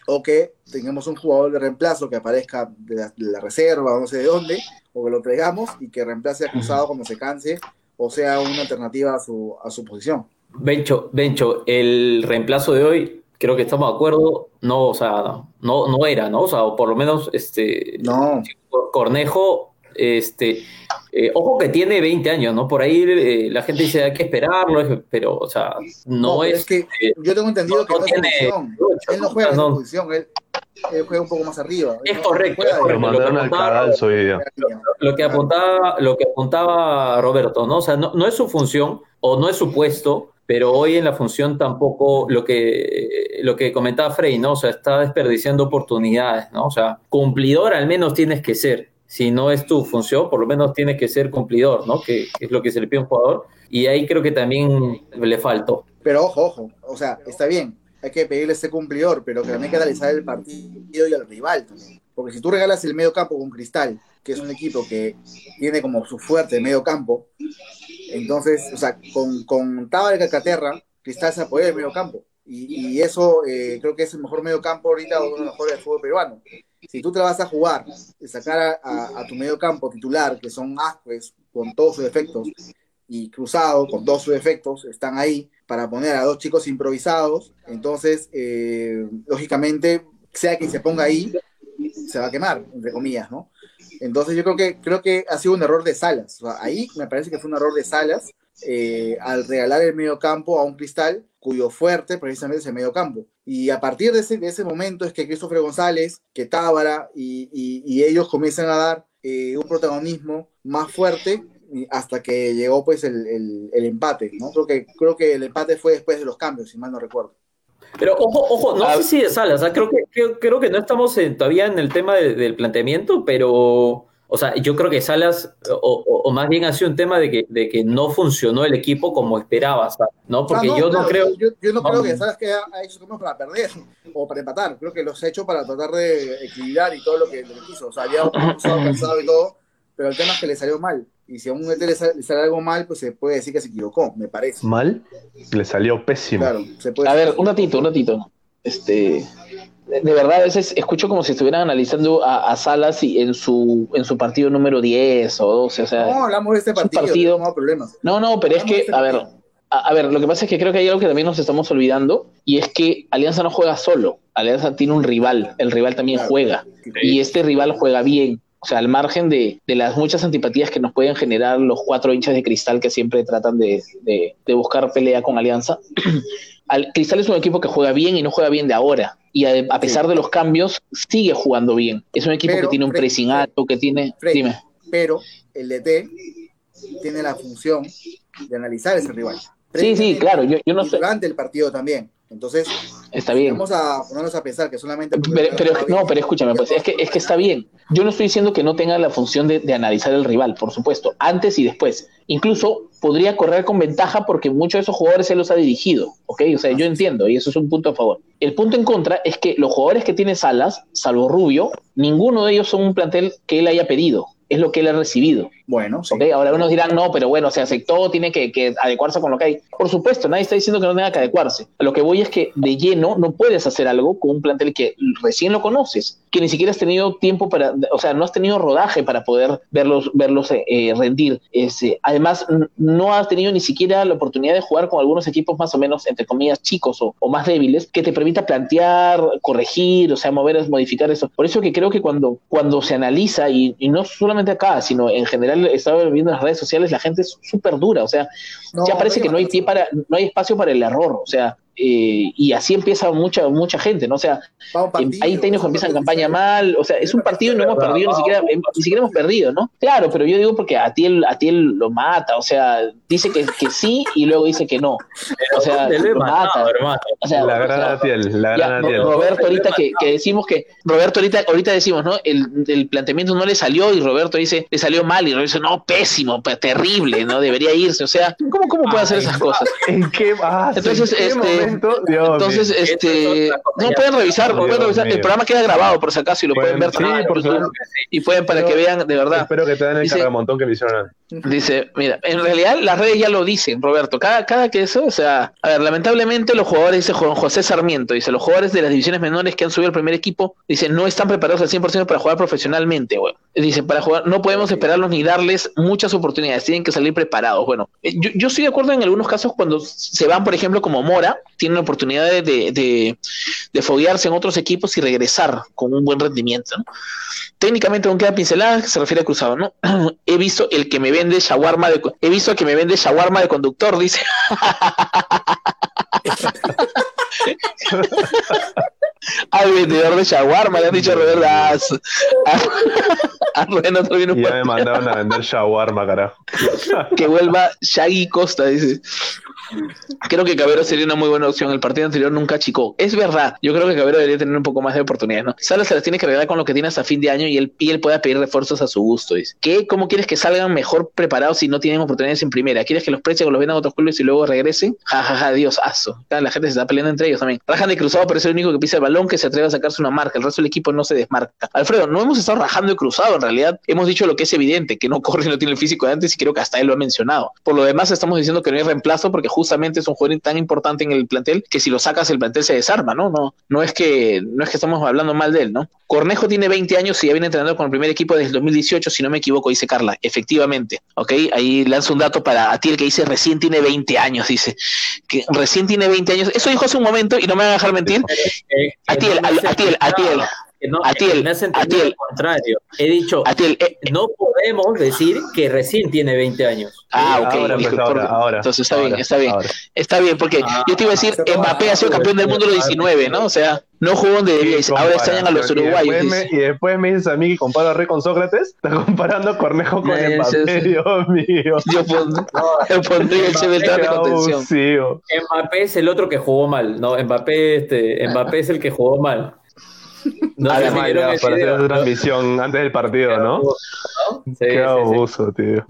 Speaker 2: o que tengamos un jugador de reemplazo que aparezca de la, reserva o no sé de dónde, o que lo traigamos y que reemplace a Cruzado cuando se canse, o sea una alternativa a su, a su posición.
Speaker 4: Bencho, Bencho, el reemplazo de hoy, creo que estamos de acuerdo, no, o sea, no, no era, ¿no? O sea, o por lo menos, este,
Speaker 2: no.
Speaker 4: Cornejo, este, eh, ojo que tiene 20 años, ¿no? Por ahí eh, la gente dice hay que esperarlo, pero, o sea, no, es,
Speaker 2: que yo tengo entendido que no tiene, él no juega en esa posición, él, juega un poco más arriba.
Speaker 4: Es correcto, Lo, mandaron al cadalso Lo que apuntaba, lo que apuntaba Roberto, ¿no? O sea, no, no es su función o no es su puesto, pero hoy en la función tampoco lo que, lo que comentaba Frey, ¿no? O sea, está desperdiciando oportunidades, ¿no? O sea, cumplidor al menos tienes que ser. Si no es tu función, por lo menos tienes que ser cumplidor, ¿no? Que, es lo que se le pide a un jugador. Y ahí creo que también le faltó.
Speaker 2: Pero ojo, ojo, o sea, está bien, hay que pedirle ese cumplidor, pero también hay que analizar el partido y al rival también. Porque si tú regalas el medio campo con Cristal, que es un equipo que tiene como su fuerte medio campo, entonces, o sea, con, con Tábara y Cacaterra, Cristal se apoya el medio campo. Y, eso eh, creo que es el mejor medio campo ahorita, uno de los mejores del fútbol peruano. Si tú te vas a jugar, sacar a, tu medio campo titular, que son Ascuez, con todos sus defectos, y Cruzado, con todos sus defectos, están ahí para poner a dos chicos improvisados, entonces, eh, lógicamente, sea quien se ponga ahí, se va a quemar, entre comillas, ¿no? Entonces yo creo que, creo que ha sido un error de Salas. ahí me parece que fue un error de Salas eh, al regalar el medio campo a un cristal cuyo fuerte precisamente es el medio campo. Y a partir de ese, de ese momento es que Christopher González, que Tábara y, y, ellos comienzan a dar eh, un protagonismo más fuerte hasta que llegó pues el, el, el, empate, ¿no? Creo que, creo que el empate fue después de los cambios, si mal no recuerdo.
Speaker 4: Pero ojo, ojo, no ah, sé si de Salas, creo, que, creo, que no estamos todavía en el tema del planteamiento, pero, o sea, yo creo que Salas, o, más bien ha sido un tema de que, de que no funcionó el equipo como esperabas, ¿no? Porque yo no creo...
Speaker 2: Yo, no creo que Salas que ha, hecho para perder o para empatar, creo que los ha hecho para tratar de equilibrar y todo lo que, lo quiso, o sea, había usado cansado y todo, pero el tema es que le salió mal. Y si a un ET le sale, algo mal, pues se puede decir que se equivocó, me parece.
Speaker 3: ¿Mal? Le salió pésimo.
Speaker 1: Claro, se puede a ver, un ratito, un ratito. Este, de, verdad, a veces escucho como si estuvieran analizando a, Salas y en su en su partido número 10 o 12. O sea,
Speaker 2: no, hablamos de este partido, no problemas.
Speaker 1: No, no, pero es que, este a ver, a, ver, lo que pasa es que creo que hay algo que también nos estamos olvidando y es que Alianza no juega solo. Alianza tiene un rival, el rival también juega. Y este rival juega bien. O sea, al margen de, las muchas antipatías que nos pueden generar los cuatro hinchas de cristal que siempre tratan de, buscar pelea con Alianza, al, Cristal es un equipo que juega bien y no juega bien de ahora. Y a, pesar de los cambios, sigue jugando bien. Es un equipo que tiene un pressing alto, que tiene.
Speaker 2: Pero el DT tiene la función de analizar ese rival
Speaker 1: Sí, sí, claro, yo, yo no sé.
Speaker 2: Durante el partido también. Entonces,
Speaker 1: está bien.
Speaker 2: Vamos a ponernos a pensar que solamente.
Speaker 1: Pero, no, pero escúchame, pues es que, es que está bien. Yo no estoy diciendo que no tenga la función de, de, analizar el rival, por supuesto, antes y después. Incluso podría correr con ventaja porque muchos de esos jugadores se los ha dirigido, ¿ok? O sea, yo entiendo y eso es un punto a favor. El punto en contra es que los jugadores que tiene Salas, salvo Rubio, ninguno de ellos son un plantel que él haya pedido es lo que él ha recibido.
Speaker 2: Bueno,
Speaker 1: sí. ¿Okay? Ahora algunos dirán, no, pero bueno, se aceptó, tiene que, que, adecuarse con lo que hay. Por supuesto, nadie está diciendo que no tenga que adecuarse. A lo que voy es que de lleno no puedes hacer algo con un plantel que recién lo conoces, que ni siquiera has tenido tiempo para, o sea, no has tenido rodaje para poder verlos, verlos eh, rendir. Ese, además, no has tenido ni siquiera la oportunidad de jugar con algunos equipos más o menos, entre comillas, chicos o, o más débiles, que te permita plantear, corregir, o sea, mover, modificar eso. Por eso que creo que cuando, cuando se analiza, y, y no solamente acá, sino en general estaba viendo en las redes sociales, la gente es súper dura, o sea, no, ya parece que no hay para, no hay espacio para el error, o sea, eh, y así empieza mucha mucha gente, ¿no? O sea, partido, hay técnicos que empiezan campaña mal, o sea, es un partido y no hemos perdido, ni siquiera, ni siquiera hemos perdido, ¿no? Claro, pero yo digo porque a ti a ti lo mata, o sea, dice que, que sí y luego dice que no. O sea, lo mata. O sea,
Speaker 3: la gran Atiel, la gran Atiel.
Speaker 1: Roberto ahorita que, que, decimos que, Roberto ahorita, ahorita decimos, ¿no? El, el, planteamiento no le salió y Roberto dice, le salió mal y Roberto dice, no, pésimo, terrible, ¿no? Debería irse, o sea, ¿cómo, cómo puede hacer esas cosas?
Speaker 3: ¿En qué ah,
Speaker 1: Entonces,
Speaker 3: ¿en qué
Speaker 1: este,
Speaker 3: Dios
Speaker 1: entonces,
Speaker 3: mío.
Speaker 1: este, no pueden revisar,
Speaker 3: Dios
Speaker 1: pueden revisar. el programa queda grabado por si acaso y lo pueden, ver
Speaker 3: sí,
Speaker 1: también
Speaker 3: por
Speaker 1: YouTube. y pueden para que vean de verdad.
Speaker 3: Espero que te den el
Speaker 1: Dice-
Speaker 3: cargamontón que le hicieron.
Speaker 1: Dice, mira, en realidad las redes ya lo dicen, Roberto. Cada, cada que eso, o sea, a ver, lamentablemente los jugadores, dice Juan José Sarmiento, dice, los jugadores de las divisiones menores que han subido al primer equipo, dice, no están preparados al 100% para jugar profesionalmente, güey. Dice, para jugar, no podemos esperarlos ni darles muchas oportunidades, tienen que salir preparados. Bueno, eh, yo, yo estoy de acuerdo en algunos casos cuando se van, por ejemplo, como Mora, tienen la oportunidad de, de, de, foguearse en otros equipos y regresar con un buen rendimiento. Técnicamente aún queda pincelada, se refiere a cruzado, ¿no? He visto el que me vende shawarma de he visto el que me vende shawarma de conductor, dice. Al vendedor de shawarma, le han dicho a Roberto. A, a, a Rubén otro
Speaker 3: ya me mandaron a vender shawarma, carajo.
Speaker 1: que vuelva Shaggy Costa, dice. Creo que Cabero sería una muy buena opción. El partido anterior nunca achicó. Es verdad. Yo creo que Cabero debería tener un poco más de oportunidades, ¿no? Salas se las tiene que arreglar con lo que tiene hasta fin de año y él, y él pueda pedir refuerzos a su gusto. Dice. ¿Qué? ¿Cómo quieres que salgan mejor preparados si no tienen oportunidades en primera? ¿Quieres que los presten o los vendan a otros clubes y luego regresen? Ja, ja, ja, Dios, aso. La gente se está peleando entre ellos también. Rajan de cruzado, pero es el único que pisa el balón que se atreve a sacarse una marca. El resto del equipo no se desmarca. Alfredo, no hemos estado rajando de cruzado. En realidad, hemos dicho lo que es evidente, que no corre no tiene el físico de antes y creo que hasta él lo ha mencionado. Por lo demás, estamos diciendo que no hay reemplazo porque justamente es un jugador tan importante en el plantel que si lo sacas el plantel se desarma, ¿no? No, no es que no es que estamos hablando mal de él, ¿no? Cornejo tiene 20 años y ya viene entrenando con el primer equipo desde el 2018, si no me equivoco, dice Carla. Efectivamente, ¿ok? Ahí lanzo un dato para a ti el que dice recién tiene 20 años, dice. Que recién tiene 20 años. Eso dijo hace un momento y no me van a dejar mentir. Ti, el- a
Speaker 4: no,
Speaker 1: a ti el-
Speaker 4: me has entendido
Speaker 1: ti el-
Speaker 4: al contrario. He dicho,
Speaker 1: A ti el- eh,
Speaker 4: no podemos decir que recién tiene 20 años.
Speaker 1: Ah, ok.
Speaker 3: Ahora,
Speaker 1: dijo,
Speaker 3: pues, ahora,
Speaker 1: por-
Speaker 3: ahora,
Speaker 1: Entonces está
Speaker 3: ahora,
Speaker 1: bien, está bien.
Speaker 3: ahora.
Speaker 1: Está bien, porque
Speaker 4: Ah,
Speaker 1: yo te iba a decir, Mbappé ha sido campeón del mundo a los 19, ¿no? O sea, no jugó donde debía.
Speaker 3: Sí,
Speaker 1: Ahora extrañan a los uruguayos.
Speaker 3: Y después, me, y después me dices a mí que comparo a Rey con Sócrates. Está comparando Cornejo con
Speaker 1: sí,
Speaker 3: Mbappé,
Speaker 1: sí.
Speaker 3: Dios mío.
Speaker 1: Yo pondría el plan de contención.
Speaker 4: Mbappé es el otro que jugó mal. No, Mbappé, este, Mbappé es el que jugó mal. No
Speaker 1: Ah,
Speaker 3: Ah,
Speaker 4: el
Speaker 3: para hacer
Speaker 4: video,
Speaker 3: esa
Speaker 4: ¿no?
Speaker 3: transmisión antes del partido, ¿no?
Speaker 4: ¿no? Sí,
Speaker 3: Qué
Speaker 4: sí, sí.
Speaker 3: abuso, tío.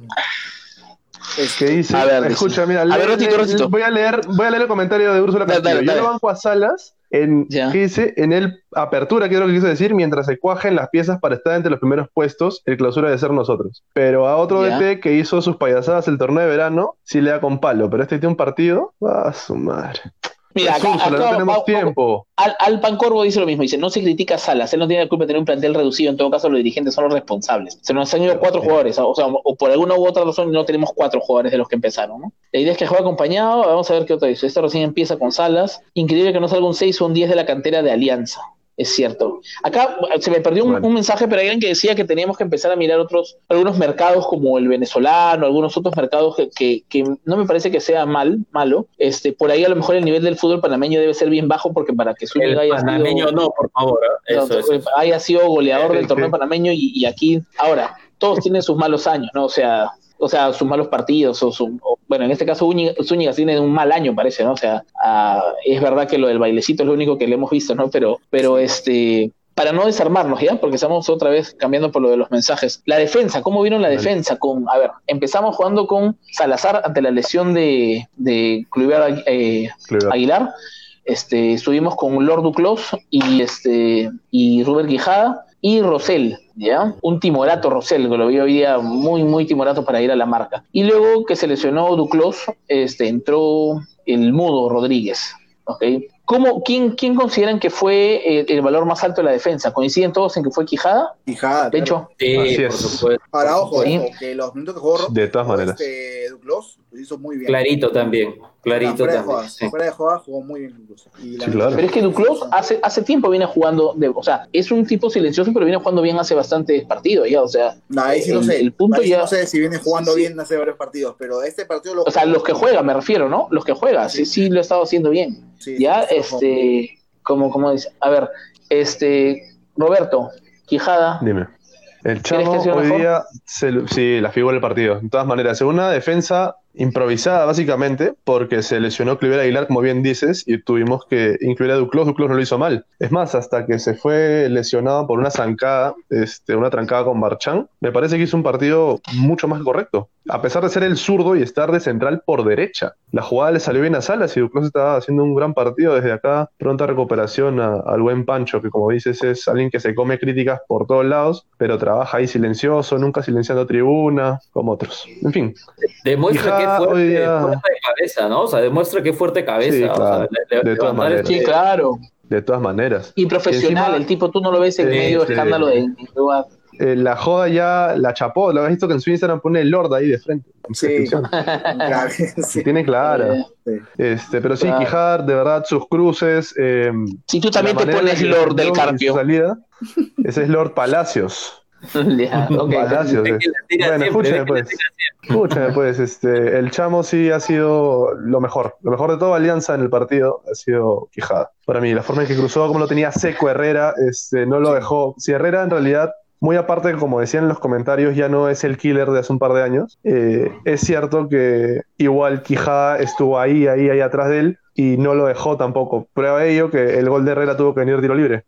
Speaker 2: Este,
Speaker 3: ¿Qué dice?
Speaker 1: A ver, dice.
Speaker 3: Escucha, mira,
Speaker 1: A ver, Rotito,
Speaker 3: lee-
Speaker 1: Rotito.
Speaker 3: voy a leer, voy a leer el comentario de Úrsula
Speaker 1: Dale,
Speaker 3: Castillo.
Speaker 1: dale,
Speaker 3: Yo
Speaker 1: dale.
Speaker 3: lo banco a Salas en
Speaker 1: Ya.
Speaker 3: ¿qué dice? En el apertura, que es lo que quiso decir, mientras se cuajen las piezas para estar entre los primeros puestos, el clausura de ser nosotros. Pero a otro
Speaker 1: Ya.
Speaker 3: DT que hizo sus payasadas el torneo de verano, sí le da con palo, pero este tiene un partido, a su madre.
Speaker 1: Mira,
Speaker 3: Pues,
Speaker 1: acá, acá
Speaker 3: no tenemos
Speaker 1: va-
Speaker 3: tiempo.
Speaker 1: Al, Alpan Corvo dice lo mismo, dice, no se critica a Salas, él no tiene la culpa de tener un plantel reducido, en todo caso los dirigentes son los responsables. Se nos han ido cuatro jugadores, o sea, o por alguna u otra razón no tenemos cuatro jugadores de los que empezaron, ¿no? La idea es que juegue acompañado, vamos a ver qué otro dice. Este recién empieza con Salas, increíble que no salga un 6 o un 10 de la cantera de Alianza. Es cierto. Acá eh, se me perdió un,
Speaker 3: Bueno.
Speaker 1: un mensaje, pero hay alguien que decía que teníamos que empezar a mirar otros, algunos mercados como el venezolano, algunos otros mercados que, que, que no me parece que sea mal, malo. Este, por ahí a lo mejor el nivel del fútbol panameño debe ser bien bajo porque para que Zúñiga haya
Speaker 4: panameño
Speaker 1: sido,
Speaker 4: no, por favor. ¿eh? Eso,
Speaker 1: no,
Speaker 4: eso, eso.
Speaker 1: haya sido goleador
Speaker 3: Sí,
Speaker 1: del torneo
Speaker 3: sí.
Speaker 1: panameño y, y aquí, ahora, todos tienen sus malos años, ¿no? O sea, o sea, sus malos partidos, o, su, bueno, en este caso Zúñiga tiene un mal año, parece, ¿no? O sea, ah, es verdad que lo del bailecito es lo único que le hemos visto, ¿no? Pero, pero este, para no desarmarnos, ¿ya? Porque estamos otra vez cambiando por lo de los mensajes. La defensa, ¿cómo vino la defensa? Con, a ver, empezamos jugando con Salazar ante la lesión de, de eh, Aguilar. Este, estuvimos con Lord Duclos y este y Rubén Quijada y Rosell, ¿ya? Un timorato Rosell, que lo vi hoy día muy, muy timorato para ir a la marca. Y luego que se lesionó Duclos, este, entró el mudo Rodríguez, ¿ok? ¿Cómo, quién, ¿Quién consideran que fue eh, el, valor más alto de la defensa? ¿Coinciden todos en que fue Quijada?
Speaker 2: Quijada.
Speaker 1: ¿De hecho?
Speaker 4: Sí, por supuesto.
Speaker 2: Ahora, ojo, que los minutos que jugó
Speaker 3: de todas maneras.
Speaker 2: Este, Duclos lo hizo muy bien.
Speaker 4: Clarito también. Clarito
Speaker 2: fuera
Speaker 4: también.
Speaker 2: De sí. Fuera de jugada jugó muy bien incluso.
Speaker 3: sí, claro.
Speaker 1: Pero es que Duclos hace, hace tiempo viene jugando, de, o sea, es un tipo silencioso, pero viene jugando bien hace bastantes partidos ya, o sea.
Speaker 2: No, ahí sí no sé.
Speaker 1: El punto ya...
Speaker 2: no sé si viene jugando sí. bien hace varios partidos, pero este partido lo
Speaker 1: O sea, los que juega, me refiero, ¿no? Los que juega, sí, sí, lo ha estado haciendo bien. ya, este como, como dice, a ver, este, Roberto, Quijada.
Speaker 3: Dime. El Chamo hoy día, se, sí, la figura del partido. De todas maneras, según una defensa improvisada básicamente, porque se lesionó Cliver Aguilar, como bien dices, y tuvimos que incluir a Duclos. Duclos no lo hizo mal. Es más, hasta que se fue lesionado por una zancada, este, una trancada con Barchan, me parece que hizo un partido mucho más correcto. A pesar de ser el zurdo y estar de central por derecha. La jugada le salió bien a Salas y Duclos estaba haciendo un gran partido desde acá. Pronta recuperación a, al buen Pancho, que como dices es alguien que se come críticas por todos lados, pero trabaja ahí silencioso, nunca silenciando tribuna, como otros. En fin.
Speaker 4: Demuestra que fuerte, día... fuerte, de cabeza, ¿no? O sea, demuestra que fuerte cabeza.
Speaker 3: Sí, claro.
Speaker 4: o sea,
Speaker 3: de, de todas maneras.
Speaker 1: Sí, claro.
Speaker 3: De todas maneras.
Speaker 1: Y profesional, encima, el tipo tú no lo ves en sí, medio sí. escándalo de...
Speaker 3: Eh, la joda ya la chapó, lo has visto que en su Instagram pone el Lord ahí de frente.
Speaker 2: Sí, claro,
Speaker 3: sí. Tiene clara. Sí. Este, pero sí, claro. Quijar, de verdad, sus cruces. Eh,
Speaker 1: si tú también te pones Lord del Carpio.
Speaker 3: Salida, ese es Lord Palacios.
Speaker 1: Ya, okay.
Speaker 3: Palacios. Eh. Bueno, escúchame pues. Escúchame pues, este, el chamo sí ha sido lo mejor. Lo mejor de toda Alianza en el partido ha sido Quijada. Para mí, la forma en que cruzó, como lo tenía seco Herrera, este, no lo dejó. Si Herrera en realidad muy aparte, como decían en los comentarios, ya no es el killer de hace un par de años. Eh, es cierto que igual Quijada estuvo ahí, ahí, ahí atrás de él y no lo dejó tampoco. Prueba de ello que el gol de Herrera tuvo que venir tiro libre.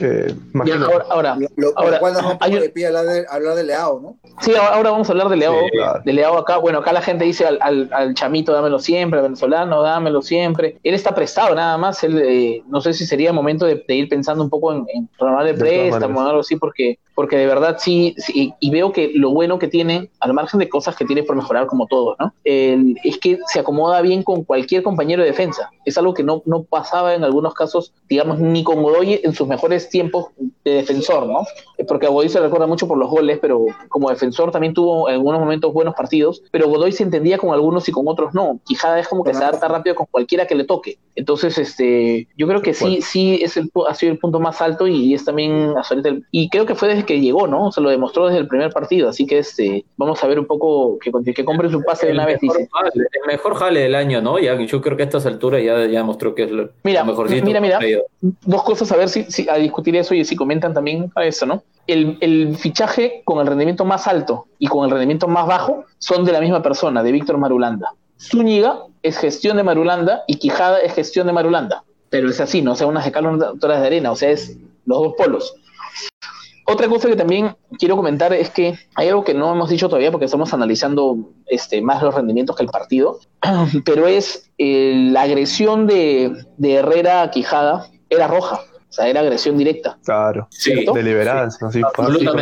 Speaker 2: Eh, ahora, ahora, lo, ahora cual nos hay... de pie hablar de, hablar de Leao, ¿no?
Speaker 1: Sí, ahora vamos a hablar de Leao. Sí, claro. De Leao acá. Bueno, acá la gente dice al, al, al, chamito, dámelo siempre, al venezolano, dámelo siempre. Él está prestado nada más. Él, eh, no sé si sería el momento de, de, ir pensando un poco en, en renovar el préstamo o algo así, porque, porque de verdad sí, sí, y veo que lo bueno que tiene, al margen de cosas que tiene por mejorar como todos, ¿no? Eh, es que se acomoda bien con cualquier compañero de defensa. Es algo que no, no pasaba en algunos casos, digamos, ni con Godoy en sus mejores tiempos de defensor, ¿no? Porque a Godoy se recuerda mucho por los goles, pero como defensor también tuvo en algunos momentos buenos partidos, pero Godoy se entendía con algunos y con otros no. Quijada es como que se adapta rápido con cualquiera que le toque. Entonces, este, yo creo que sí, sí es el, ha sido el punto más alto y es también y creo que fue desde que llegó, ¿no? Se lo demostró desde el primer partido, así que este, vamos a ver un poco que, que compre su pase de una vez. Dice.
Speaker 4: Jale, el mejor jale del año, ¿no? Ya, yo creo que a estas alturas ya, ya mostró que es lo,
Speaker 1: mira,
Speaker 4: mejorcito.
Speaker 1: Mira, mira, dos cosas a ver si, si a discutir eso y si comentan también a eso, ¿no? El, el, fichaje con el rendimiento más alto y con el rendimiento más bajo son de la misma persona, de Víctor Marulanda. Zúñiga es gestión de Marulanda y Quijada es gestión de Marulanda. Pero es así, ¿no? O sea, unas escalas de arena, o sea, es los dos polos. Otra cosa que también quiero comentar es que hay algo que no hemos dicho todavía porque estamos analizando este, más los rendimientos que el partido, pero es eh, la agresión de, de Herrera a Quijada era roja. O sea, era agresión directa.
Speaker 3: Claro, ¿cierto? deliberada. Sí,
Speaker 1: así,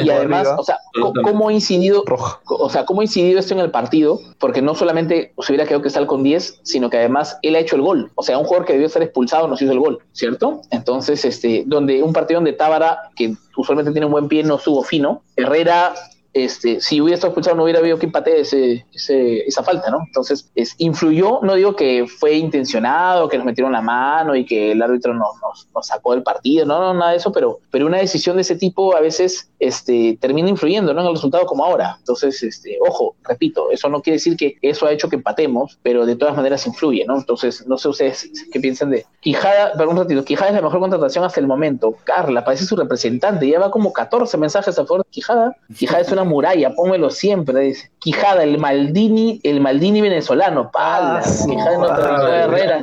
Speaker 1: y además, o sea, ¿cómo ha incidido,
Speaker 3: Roja.
Speaker 1: o sea, cómo ha incidido esto en el partido? Porque no solamente se hubiera quedado que sal con 10, sino que además él ha hecho el gol. O sea, un jugador que debió ser expulsado nos hizo el gol, ¿cierto? Entonces, este, donde un partido donde Tábara, que usualmente tiene un buen pie, no estuvo fino, Herrera este, si hubiera estado expulsado no hubiera habido que empate ese, esa falta, ¿no? Entonces, es, influyó, no digo que fue intencionado, que nos metieron la mano y que el árbitro nos, nos, sacó del partido, no, no, nada de eso, pero, pero una decisión de ese tipo a veces este, termina influyendo ¿no? en el resultado como ahora. Entonces, este, ojo, repito, eso no quiere decir que eso ha hecho que empatemos, pero de todas maneras influye, ¿no? Entonces, no sé ustedes qué piensan de Quijada, pero un ratito, Quijada es la mejor contratación hasta el momento. Carla, parece su representante, lleva como 14 mensajes a favor de Quijada. Quijada es una una muralla, pónmelo siempre, dice. Quijada, el Maldini, el Maldini venezolano, pala, ah, Quijada no te Herrera,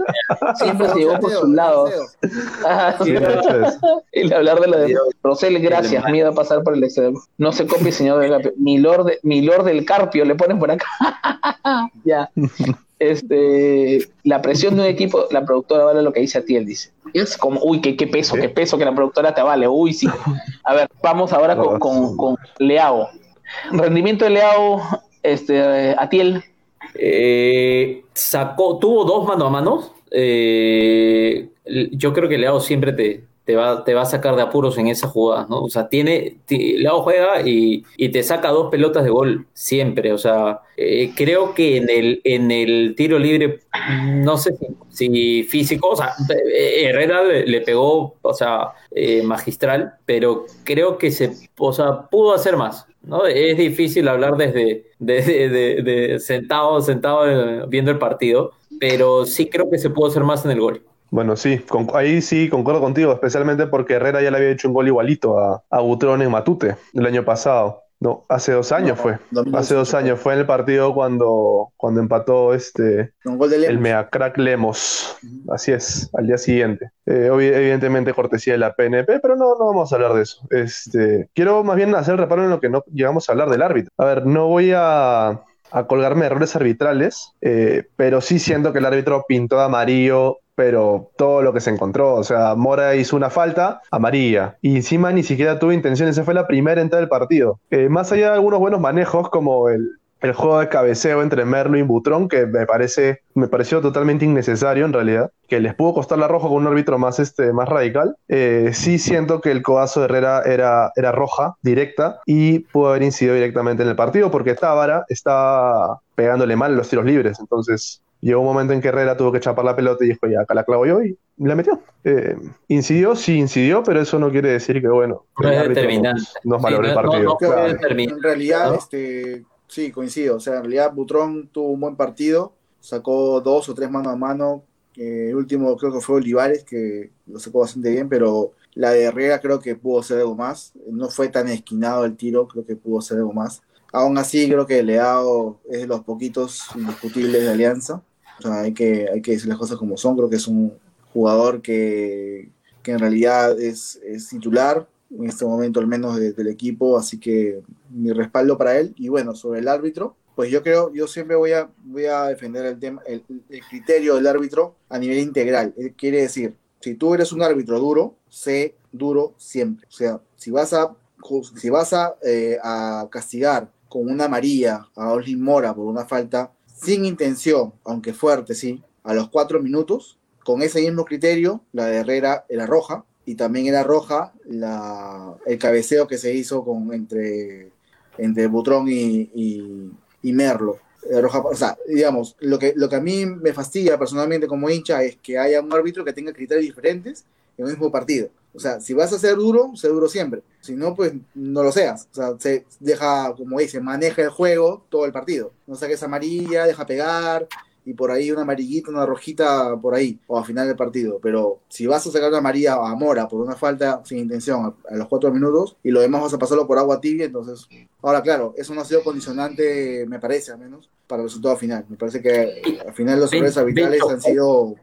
Speaker 1: siempre se llevó por sus lados. y hablar de lo de Rosel, gracias, miedo a pasar por el extremo. No se copie, señor del Milord, Milord del Carpio, le ponen por acá. ya. Este, la presión de un equipo, la productora vale lo que dice a ti, él dice. Es como, uy, qué, qué peso, qué peso que la productora te vale, uy, sí. A ver, vamos ahora con, con, con Leao. Rendimiento de Leao, este, Atiel.
Speaker 4: Eh, sacó, tuvo dos mano a mano. Eh, yo creo que Leao siempre te, te va, te va a sacar de apuros en esa jugada, ¿no? O sea, tiene, Leao juega y, te saca dos pelotas de gol siempre, o sea, eh, creo que en el, en el tiro libre, no sé si, físico, o sea, Herrera le, pegó, o sea, eh, magistral, pero creo que se, o sea, pudo hacer más, ¿no? Es difícil hablar desde, de, sentado, sentado eh, viendo el partido, pero sí creo que se pudo hacer más en el gol.
Speaker 3: Bueno, sí, ahí sí concuerdo contigo, especialmente porque Herrera ya le había hecho un gol igualito a, a Butrón en Matute el año pasado. No, hace dos años fue. Hace dos años fue en el partido cuando, cuando empató este el Meacrack Lemos. Así es, al día siguiente. Eh, evidentemente cortesía de la PNP, pero no, no vamos a hablar de eso. Este, quiero más bien hacer reparo en lo que no llegamos a hablar del árbitro. A ver, no voy a, colgarme errores arbitrales, eh, pero sí siento que el árbitro pintó de amarillo pero todo lo que se encontró, o sea, Mora hizo una falta amarilla y encima ni siquiera tuvo intención, esa fue la primera entrada del partido. Eh, más allá de algunos buenos manejos como el, juego de cabeceo entre Merlo y Butrón, que me parece, me pareció totalmente innecesario en realidad, que les pudo costar la roja con un árbitro más, este, más radical. Eh, sí siento que el codazo de Herrera era, era roja, directa, y pudo haber incidido directamente en el partido, porque Tábara estaba pegándole mal los tiros libres, entonces Llegó un momento en que Herrera tuvo que chapar la pelota y dijo, ya, acá la clavo yo y la metió. Eh, incidió, sí incidió, pero eso no quiere decir que, bueno,
Speaker 4: no es determinante.
Speaker 3: Nos, el partido.
Speaker 2: En realidad, este, sí, coincido. O sea, en realidad Butrón tuvo un buen partido, sacó dos o tres mano a mano. el último creo que fue Olivares, que lo sacó bastante bien, pero la de Herrera creo que pudo ser algo más. No fue tan esquinado el tiro, creo que pudo ser algo más. Aún así, creo que Leao es de los poquitos indiscutibles de Alianza. O sea, hay que, hay que decir las cosas como son. Creo que es un jugador que, que en realidad es, es, titular, en este momento al menos del equipo, así que mi respaldo para él. Y bueno, sobre el árbitro, pues yo creo, yo siempre voy a, voy a defender el, tema, el, criterio del árbitro a nivel integral. Quiere decir, si tú eres un árbitro duro, sé duro siempre. O sea, si vas a, si vas a, eh, a castigar con una amarilla a Oslin Mora por una falta sin intención, aunque fuerte, sí, a los cuatro minutos, con ese mismo criterio, la de Herrera era roja, y también era roja el cabeceo que se hizo entre, entre Butrón y, y, Merlo. Roja, o sea, digamos, lo que, lo que a mí me fastidia personalmente como hincha es que haya un árbitro que tenga criterios diferentes en el mismo partido. O sea, si vas a ser duro, sé duro siempre. Si no, pues no lo seas. O sea, se deja, como dice, maneja el juego todo el partido. No saques amarilla, deja pegar y por ahí una amarillita, una rojita por ahí, o al final del partido. Pero si vas a sacar una amarilla a Mora por una falta sin intención a, los cuatro minutos y lo demás vas a pasarlo por agua tibia, entonces. Ahora, claro, eso no ha sido condicionante, me parece al menos, para el resultado final. Me parece que al final los errores arbitrales han sido.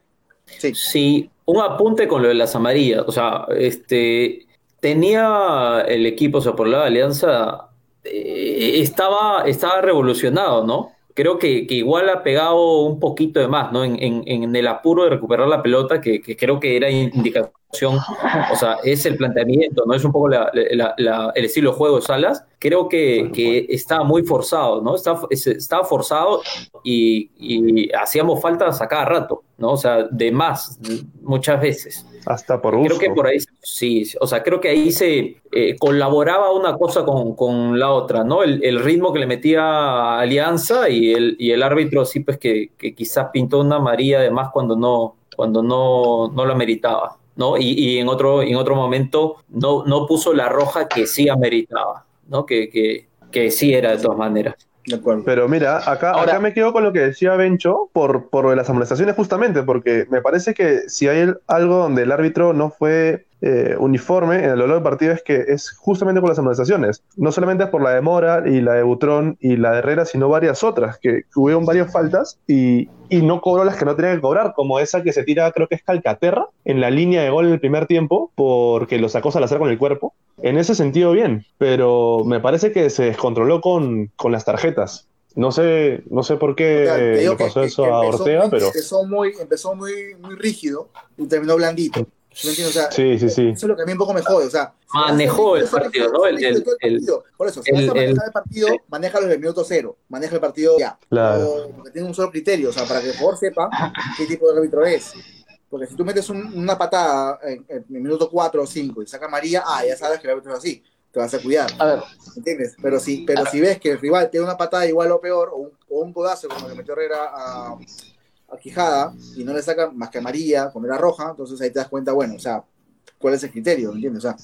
Speaker 4: Sí. un apunte con lo de las amarillas. O sea, este tenía el equipo, o sea, por la alianza, eh, estaba, estaba revolucionado, ¿no? Creo que, igual ha pegado un poquito de más, ¿no? En, en, el apuro de recuperar la pelota, que, creo que era indicación, o sea, es el planteamiento, ¿no? Es un poco el estilo de juego de Salas. Creo que, que estaba muy forzado, ¿no? Estaba, estaba forzado y, y hacíamos falta a cada rato. ¿no? O sea, de más, muchas veces.
Speaker 3: Hasta por uso.
Speaker 4: Creo que por ahí, sí, o sea, creo que ahí se eh, colaboraba una cosa con, la otra, ¿no? El, ritmo que le metía Alianza y el, y el árbitro, sí, pues que, quizás pintó una María de más cuando no, cuando no, no lo meritaba, ¿no? Y, en, otro, en otro momento no, no puso la roja que sí ameritaba, ¿no? Que, que, que sí era de todas maneras.
Speaker 3: Pero mira, acá, acá me quedo con lo que decía Bencho por, por las amonestaciones justamente, porque me parece que si hay algo donde el árbitro no fue eh, uniforme en el dolor del partido es que es justamente con las amonestaciones. No solamente por la de Mora y la de Butrón y la de Herrera, sino varias otras, que, hubieron varias faltas y, y, no cobró las que no tenía que cobrar, como esa que se tira, creo que es Calcaterra, en la línea de gol en el primer tiempo, porque lo sacó Salazar con el cuerpo. En ese sentido, bien, pero me parece que se descontroló con, con las tarjetas. No sé, no sé por qué le pasó eso a Ortega, pero.
Speaker 2: Empezó muy, empezó muy, muy rígido y terminó blandito.
Speaker 3: O sea, sí, sí, sí.
Speaker 2: Eso es lo que a mí un poco me jode. O sea,
Speaker 4: manejó el partido, ¿no? El, el,
Speaker 2: Por eso, si vas a manejar el partido, manéjalo desde el minuto cero. Maneja el partido ya. Claro. porque tiene un solo criterio, o sea, para que el jugador sepa qué tipo de árbitro es. Porque si tú metes una patada en, el minuto 4 o 5 y saca María, ah, ya sabes que el árbitro es así. Te vas a cuidar. A ver. ¿Entiendes? Pero si, pero si ves que el rival tiene una patada igual o peor, o un, o un codazo como que metió Herrera a Quijada y no le sacan más que amarilla, con la roja, entonces ahí te das cuenta, bueno, o sea, cuál es el criterio, ¿entiendes? O sea,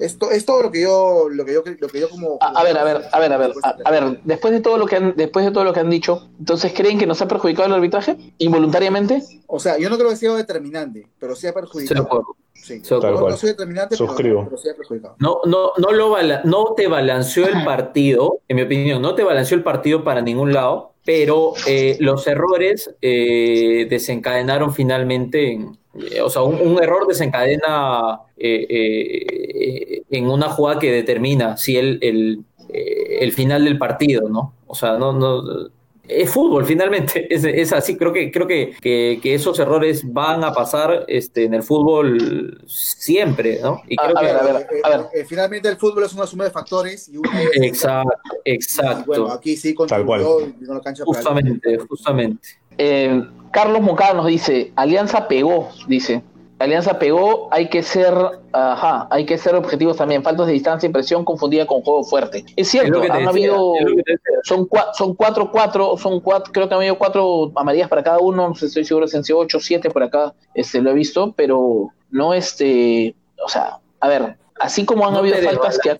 Speaker 2: esto es todo lo que yo, lo que yo, lo que yo como.
Speaker 1: A, ver, a ver, a ver, a ver, a, ver, después de todo lo que han, después de todo lo que han dicho, entonces creen que nos ha perjudicado el arbitraje involuntariamente.
Speaker 2: O sea, yo no creo que sea determinante, pero sí ha perjudicado. Sí, no, no, soy determinante, Pero, sí ha perjudicado.
Speaker 4: No, no, no, lo no te balanceó el partido, en mi opinión, no te balanceó el partido para ningún lado pero eh, los errores eh, desencadenaron finalmente en, eh, o sea, un, error desencadena en una jugada que determina si el, el, el, final del partido, ¿no? O sea, no, no, es fútbol finalmente, es, así, creo que, creo que, que, esos errores van a pasar este, en el fútbol siempre, ¿no?
Speaker 2: Y creo a, que, ver, a ver, a ver. Eh, finalmente el fútbol es una suma de factores y
Speaker 4: Exacto, exacto.
Speaker 2: bueno, aquí sí con
Speaker 4: la cancha Justamente, justamente.
Speaker 1: Eh, Carlos Moncada nos dice, Alianza pegó, dice. Alianza pegó, hay que ser, ajá, hay que ser objetivos también. Faltas de distancia y presión confundida con juego fuerte. Es cierto, han habido, son, son cuatro, cuatro, son cuatro, creo que han habido cuatro amarillas para cada uno, no sé, estoy seguro, si ocho, siete por acá, este, lo he visto, pero no este, o sea, a ver, así como han habido faltas que, ha,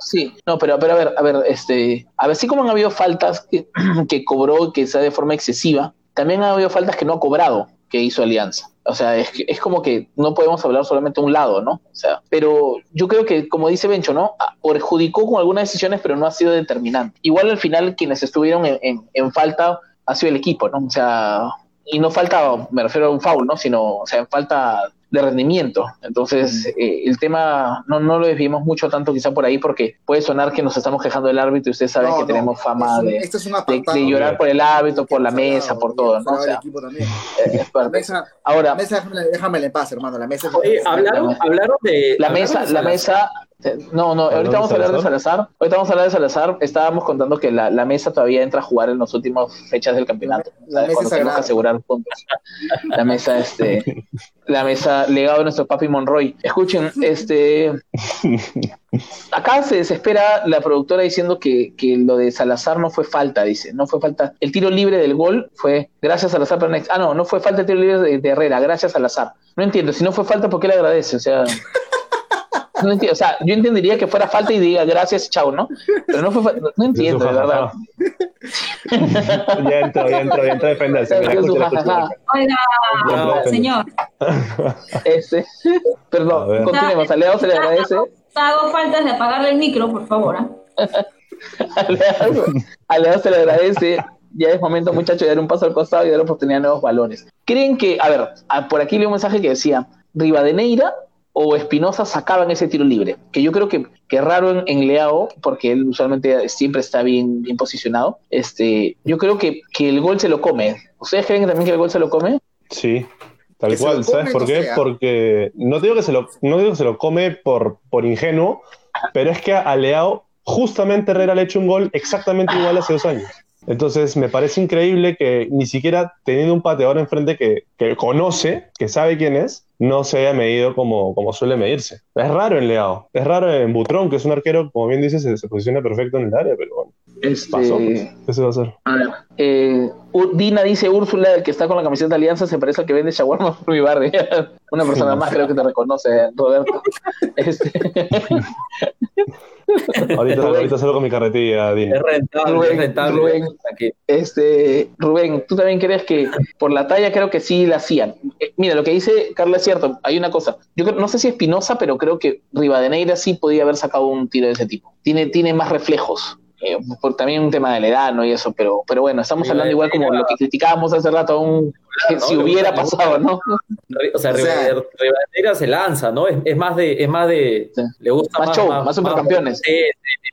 Speaker 1: sí, no, pero, pero a ver, a ver, este, a ver, así como han habido faltas que, que cobró que sea de forma excesiva, también ha habido faltas que no ha cobrado que hizo Alianza. O sea, es, es como que no podemos hablar solamente de un lado, ¿no? O sea, pero yo creo que, como dice Bencho, ¿no? Ah, perjudicó con algunas decisiones, pero no ha sido determinante. Igual al final quienes estuvieron en, en falta ha sido el equipo, ¿no? O sea, y no falta, me refiero a un foul, ¿no? Sino, o sea, en falta de rendimiento. Entonces, eh, el tema no, no lo desviemos mucho tanto quizá por ahí porque puede sonar que nos estamos quejando del árbitro y ustedes saben que tenemos fama de, de, llorar por el árbitro, por la mesa, por todo. ¿no? O sea,
Speaker 2: eh, la mesa, Ahora, la mesa déjame, en paz, hermano. La mesa
Speaker 4: hablaron, hablaron de...
Speaker 1: La mesa, la mesa no, no, ahorita vamos a hablar de Salazar. Ahorita vamos a hablar de Salazar. Estábamos contando que la, la mesa todavía entra a jugar en las últimas fechas del campeonato. La, mesa tenemos que asegurar puntos. La mesa, este, la mesa legado de nuestro papi Monroy. Escuchen, este, acá se desespera la productora diciendo que, que lo de Salazar no fue falta, dice, no fue falta. El tiro libre del gol fue gracias a Salazar. Ah, no, no fue falta el tiro libre de, de Herrera, gracias a Salazar. No entiendo, si no fue falta, ¿por qué le agradece? O sea. No entiendo, o sea, yo entendería que fuera falta y diga gracias, chao, ¿no? Pero no fue no entiendo, de verdad.
Speaker 3: ya entro, ya entro, ya entro a defenderse.
Speaker 5: Oiga, señor.
Speaker 1: Este, perdón, continuemos. A Leo se le agradece.
Speaker 5: Hago faltas de apagarle el micro, por favor. ¿eh?
Speaker 1: a, Leo, se le agradece ya es momento, muchachos, de dar un paso al costado y dar oportunidad a nuevos balones. ¿Creen que, a ver, por aquí leo un mensaje que decía, Rivadeneira o Espinosa sacaban ese tiro libre, que yo creo que, que raro en, en, Leao, porque él usualmente siempre está bien, bien posicionado, este, yo creo que, que el gol se lo come. ¿Ustedes creen también que el gol se lo come?
Speaker 3: Sí, tal cual, ¿sabes por qué? Porque no digo que se lo, no digo que se lo come por, por ingenuo, pero es que a Leao justamente Herrera le ha hecho un gol exactamente igual hace dos años. Entonces me parece increíble que ni siquiera teniendo un pateador enfrente que, que conoce, que sabe quién es, no se haya medido como, como suele medirse. Es raro en Leao, es raro en Butrón, que es un arquero, como bien dices, se, posiciona perfecto en el área, pero bueno.
Speaker 1: Este...
Speaker 3: Pasó, pues. ¿Qué se va a hacer?
Speaker 1: eh, Dina dice Úrsula, el que está con la camiseta de Alianza, se parece al que vende shawarma por mi barrio. Una persona más creo que te reconoce, Roberto. Este...
Speaker 3: ahorita, ahorita salgo con mi carretilla, Dini.
Speaker 4: Es rentable,
Speaker 1: Rubén,
Speaker 4: es rentable.
Speaker 1: Rubén, este, Rubén, tú también crees que por la talla creo que sí la hacían. Eh, mira, lo que dice Carla es cierto, hay una cosa. Yo creo- no sé si Espinosa, pero creo que Rivadeneira sí podía haber sacado un tiro de ese tipo. Tiene, tiene más reflejos. Eh, por también un tema del edad, ¿no? Y eso, pero, pero bueno, estamos hablando igual como lo que criticábamos hace rato,
Speaker 4: ¿no?
Speaker 1: si
Speaker 4: Le
Speaker 1: hubiera
Speaker 4: gusta-
Speaker 1: pasado, ¿no?
Speaker 4: O sea,
Speaker 2: O sea-
Speaker 4: Rivadeneira Rivadeneira se lanza, ¿no? Es, es más de, es más de,
Speaker 1: Sí.
Speaker 4: le gusta
Speaker 1: Más
Speaker 4: más,
Speaker 1: show, más supercampeones.
Speaker 4: Sí,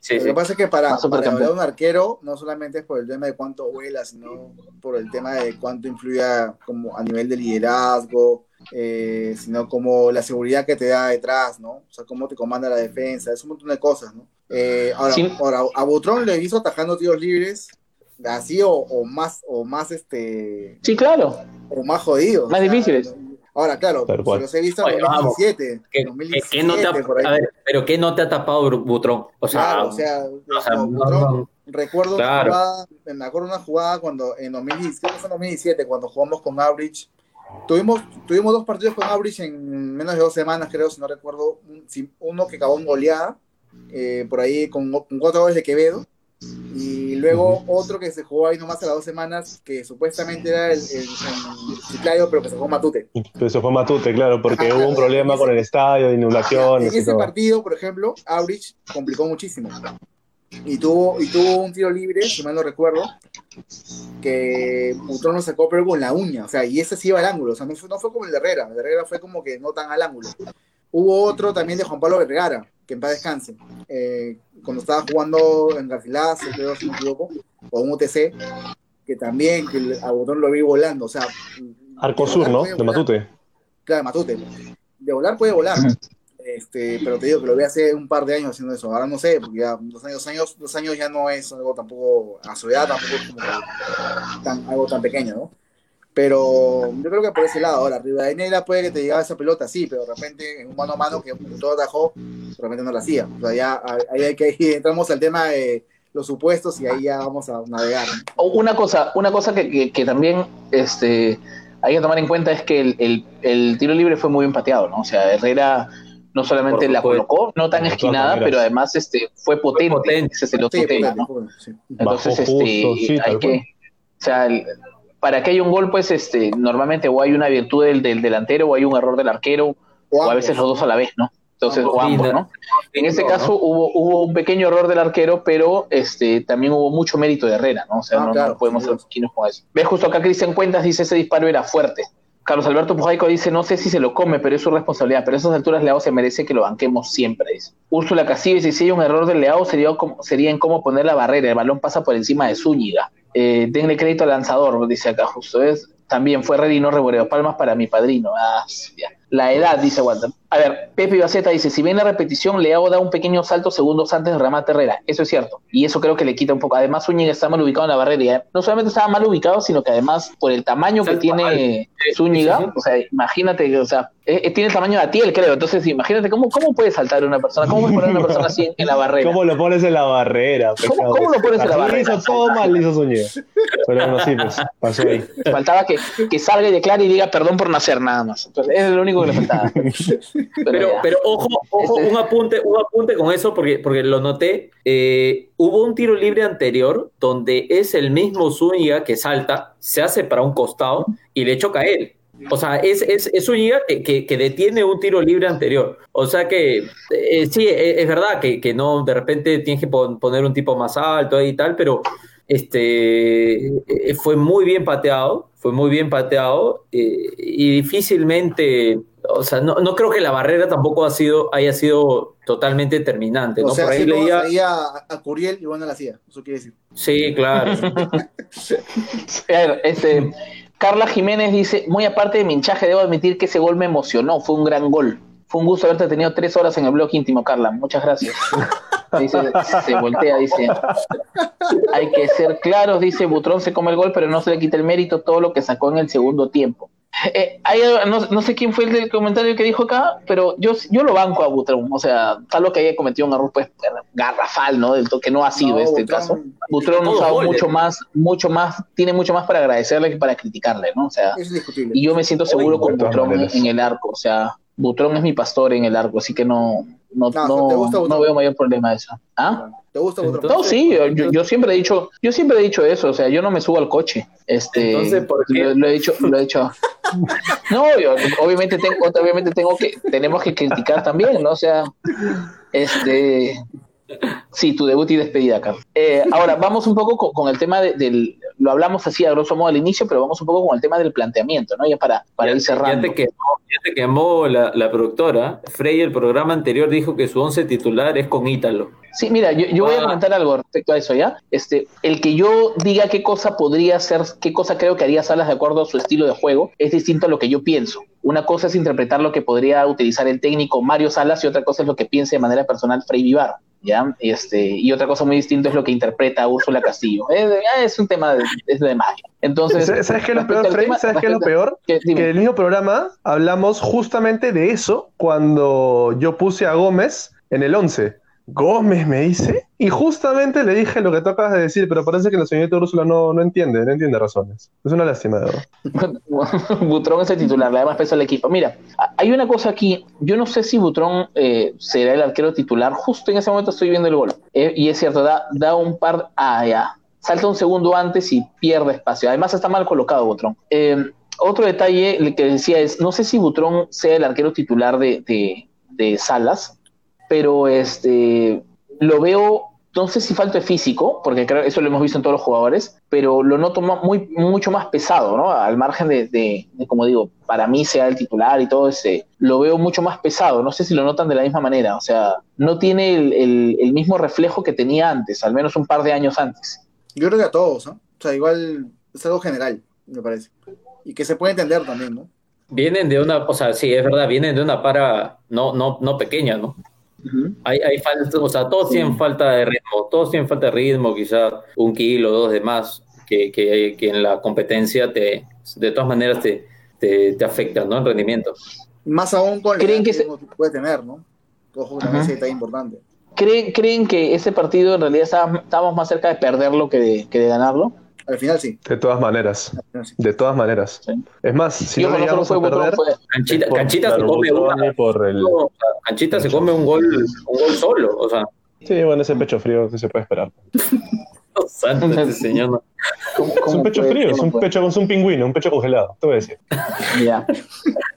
Speaker 4: sí, sí,
Speaker 2: Lo que pasa es que para, para un arquero no solamente es por el tema de cuánto vuela, sino por el tema de cuánto influye como a nivel de liderazgo, eh, sino como la seguridad que te da detrás, ¿no? O sea, cómo te comanda la defensa, es un montón de cosas, ¿no? Eh, ahora,
Speaker 1: Sí.
Speaker 2: ahora, a Butrón le hizo atajando tiros libres, así o, o más, o más este,
Speaker 1: Sí, claro.
Speaker 2: o más jodidos.
Speaker 1: Más
Speaker 2: o sea,
Speaker 1: difíciles.
Speaker 2: Ahora, claro, se los he visto en
Speaker 4: Oye, vamos.
Speaker 2: 2017.
Speaker 4: ¿Qué,
Speaker 2: en
Speaker 4: qué-
Speaker 2: 2017
Speaker 4: qué no te ha,
Speaker 2: por ahí.
Speaker 4: a ver, pero ¿qué no te ha tapado Butrón? O sea,
Speaker 2: Claro, o sea,
Speaker 4: o sea,
Speaker 2: no,
Speaker 4: no,
Speaker 2: Butrón,
Speaker 4: no.
Speaker 2: recuerdo
Speaker 4: Claro.
Speaker 2: una jugada, me acuerdo una jugada cuando en 2017, creo que fue en 2017, cuando jugamos con Average. Tuvimos, tuvimos dos partidos con Average en menos de dos semanas, creo, si no recuerdo. Uno que acabó en goleada, eh, por ahí con, con cuatro goles de Quevedo. Y luego otro que se jugó ahí nomás a las dos semanas, que supuestamente era el, el, el Chiclayo, pero que se jugó Matute.
Speaker 3: Eso fue Matute, claro, porque hubo un problema con el estadio,
Speaker 2: En
Speaker 3: inundaciones y
Speaker 2: ese
Speaker 3: todo.
Speaker 2: partido, por ejemplo, Average complicó muchísimo. Y tuvo, y tuvo un tiro libre, si mal no recuerdo, que Butrón lo sacó pero con la uña, o sea, y ese sí iba al ángulo, o sea, no fue, no fue como el de Herrera, el de Herrera fue como que no tan al ángulo. Hubo otro también de Juan Pablo Vergara, que en paz descanse, eh, cuando estaba jugando en Garcilaso, creo, si no me equivoco, o en UTC, que también que a Butrón lo vi volando, o sea...
Speaker 3: Arcosur, ¿no? De. Matute.
Speaker 2: Claro, Matute. De volar puede volar. Este, pero te digo que lo vi hace un par de años haciendo eso. Ahora no sé, porque ya dos años, años, dos años ya no es algo tampoco, a su edad tampoco es como tan, algo tan pequeño, ¿no? Pero yo creo que por ese lado, ahora, Rivadeneira puede que te llegaba esa pelota, sí, pero de repente en un mano a mano que todo atajó, de repente no la hacía. O sea, ya ahí hay que ahí entramos al tema de los supuestos y ahí ya vamos a navegar.
Speaker 1: Una cosa, una cosa que, que- también este, hay que tomar en cuenta es que el, el- el tiro libre fue muy bien pateado, ¿no? O sea, Herrera no solamente
Speaker 4: Por
Speaker 1: la colocó, no tan esquinada,
Speaker 3: maneras.
Speaker 1: pero además este, fue potente.
Speaker 4: potente.
Speaker 1: Ese es el otro
Speaker 2: Sí,
Speaker 1: tema,
Speaker 2: potente,
Speaker 1: ¿no?
Speaker 2: potente, sí.
Speaker 1: Entonces, este,
Speaker 3: justo, sí,
Speaker 1: hay que, o sea, el- para que haya un gol, pues, este, normalmente o hay una virtud del, del delantero o hay un error del arquero, o a veces los dos a la vez, ¿no? Entonces, o
Speaker 2: Ambos.
Speaker 1: ¿no? En este
Speaker 4: ¿no?
Speaker 1: caso hubo, hubo un pequeño error del arquero, pero este también hubo mucho mérito de Herrera, ¿no? O sea,
Speaker 2: Ah,
Speaker 1: no,
Speaker 2: claro,
Speaker 1: no podemos ser con eso. Ves justo acá Cristian Cuentas dice ese disparo era fuerte. Carlos Alberto Pujaico dice, no sé si se lo come, pero es su responsabilidad. Pero a esas alturas Leao se merece que lo banquemos siempre, dice. Úrsula Castillo dice, si hay un error del Leao sería, como, sería en cómo poner la barrera. El balón pasa por encima de Zúñiga. Eh, denle crédito al lanzador, dice acá justo. También fue Reddy, no reboreo. Palmas para mi padrino. Ah. La edad, dice Walter. A ver, Pepe Baceta dice, si bien la repetición, Leao da un pequeño salto segundos antes de remate Herrera. Eso es cierto. Y eso creo que le quita un poco. Además, Zúñiga está mal ubicado en la barrera. eh, No solamente estaba mal ubicado, sino que además, por el tamaño que tiene Zúñiga,
Speaker 4: sí, sí.
Speaker 1: o sea, imagínate, o sea, eh, eh, tiene el tamaño de Atiel, creo. Entonces, imagínate cómo, cómo puede saltar una persona, cómo puede poner una persona así en, en la barrera.
Speaker 3: ¿Cómo lo pones en la barrera?
Speaker 1: ¿Cómo- lo pones en la barrera?
Speaker 3: hizo todo mal, hizo Zúñiga. Pero bueno, sí, pues, pasó ahí.
Speaker 1: Faltaba que, que salga y declare y diga perdón por nacer, nada más. Entonces, es lo único que le faltaba.
Speaker 4: Pero, pero ojo, ojo,
Speaker 1: Este-
Speaker 4: un apunte, un apunte con eso porque, porque lo noté. Eh, hubo un tiro libre anterior donde es el mismo Zúñiga que salta, se hace para un costado y le choca a él. O sea, es, es, es Zúñiga que, que, que detiene un tiro libre anterior. O sea que eh, sí, es, es verdad que, que no, de repente tienes que pon- poner un tipo más alto y tal, pero este eh, fue muy bien pateado, fue muy bien pateado eh, y difícilmente, o sea, no, no creo que la barrera tampoco ha sido, haya sido totalmente determinante, ¿no?
Speaker 2: O sea,
Speaker 4: Por ahí
Speaker 2: si
Speaker 4: leía,
Speaker 2: leía a, a Curiel y bueno la hacía, eso quiere decir.
Speaker 4: sí, claro.
Speaker 1: A ver, este, Carla Jiménez dice, muy aparte de mi hinchaje, debo admitir que ese gol me emocionó, fue un gran gol. Fue un gusto haberte tenido tres horas en el blog íntimo, Carla. Muchas gracias. Dice, se voltea, dice. Hay que ser claros, dice Butrón se come el gol, pero no se le quita el mérito todo lo que sacó en el segundo tiempo. Eh, hay, no, no sé quién fue el del comentario que dijo acá, pero yo, yo lo banco a Butrón. O sea, tal lo que haya cometido un error pues, garrafal, ¿no? Del que no ha sido
Speaker 2: No,
Speaker 1: este
Speaker 2: Butrón-
Speaker 1: caso. Butrón
Speaker 4: Todos
Speaker 1: ha mucho más, mucho más, tiene mucho más para agradecerle que para criticarle, ¿no? O sea,
Speaker 2: Es
Speaker 1: y yo me siento seguro con Butrón en el arco. O sea, Butrón es mi pastor en el arco, así que no, no, no, veo mayor problema eso. ¿Ah?
Speaker 2: ¿Te gusta Butrón?
Speaker 1: No, sí, yo, siempre he dicho, yo siempre he dicho eso, o sea, yo no me subo al coche. Este, Entonces, ¿por qué? Lo, he dicho, lo he dicho. no, obviamente tengo, obviamente tengo que, tenemos que criticar también, ¿no? O sea, este, Sí, tu debut y despedida, Carlos. Eh, ahora, vamos un poco con, el tema del. Lo hablamos así a grosso modo al inicio, pero vamos un poco con el tema del planteamiento, ¿no? Ya para, para ir cerrando.
Speaker 4: Ya te quemó, la, la, productora. Frey, el programa anterior, dijo que su once titular es con Ítalo.
Speaker 1: Sí, mira, yo, voy a ah. comentar algo respecto a eso, ¿ya? Este, el que yo diga qué cosa podría ser, qué cosa creo que haría Salas de acuerdo a su estilo de juego, es distinto a lo que yo pienso. Una cosa es interpretar lo que podría utilizar el técnico Mario Salas y otra cosa es lo que piense de manera personal Frey Vivar. ¿Ya? Este, y otra cosa muy distinta es lo que interpreta Úrsula Castillo. Es, un tema de, de magia. Entonces,
Speaker 3: ¿sabes qué es lo peor, ¿Sabes qué es lo peor? Que en el mismo programa hablamos justamente de eso cuando yo puse a Gómez en el 11. Gómez me dice, y justamente le dije lo que tú acabas de decir, pero parece que la señorita Úrsula no, no entiende, no entiende razones. Es una lástima, de verdad.
Speaker 1: Butrón es el titular, le da más peso al equipo. Mira, hay una cosa aquí, yo no sé si Butrón eh, será el arquero titular, justo en ese momento estoy viendo el gol, eh, y es cierto, da, da un par, ah, ya, salta un segundo antes y pierde espacio, además está mal colocado Butrón. Eh, otro detalle que decía es, no sé si Butrón sea el arquero titular de, de, de Salas, pero este lo veo, no sé si falta de físico, porque creo eso lo hemos visto en todos los jugadores, pero lo noto muy, mucho más pesado, ¿no? Al margen de, como digo, para mí sea el titular y todo ese, lo veo mucho más pesado, no sé si lo notan de la misma manera, o sea, no tiene el, mismo reflejo que tenía antes, al menos un par de años antes.
Speaker 2: Yo creo que a todos, ¿no? O sea, igual es algo general, me parece. Y que se puede entender también, ¿no?
Speaker 4: Vienen de una, o sea, sí, es verdad, vienen de una para no, no, no pequeña, ¿no? Hay, hay falta, o sea, todos tienen falta de ritmo, todos tienen falta de ritmo, quizá un kilo, dos de más, que, que, que en la competencia te, de todas maneras te, te, te afecta, ¿no? El rendimiento.
Speaker 2: Más aún con ¿Creen que, se... puede tener, ¿no? Ojo, una está importante.
Speaker 1: ¿Creen, ¿Creen que ese partido en realidad estábamos más cerca de perderlo que de, que de ganarlo?
Speaker 2: Al final sí.
Speaker 3: De todas maneras. De todas maneras. Es más, si no llegamos a perder...
Speaker 4: Canchita, se come una... Por el... Canchita se come un gol, un gol solo, o sea...
Speaker 3: Sí, bueno, ese pecho frío que se puede esperar.
Speaker 4: santo este señor.
Speaker 3: Es un pecho frío, es un pecho con un pingüino, un pecho congelado, te voy a decir.
Speaker 1: Ya.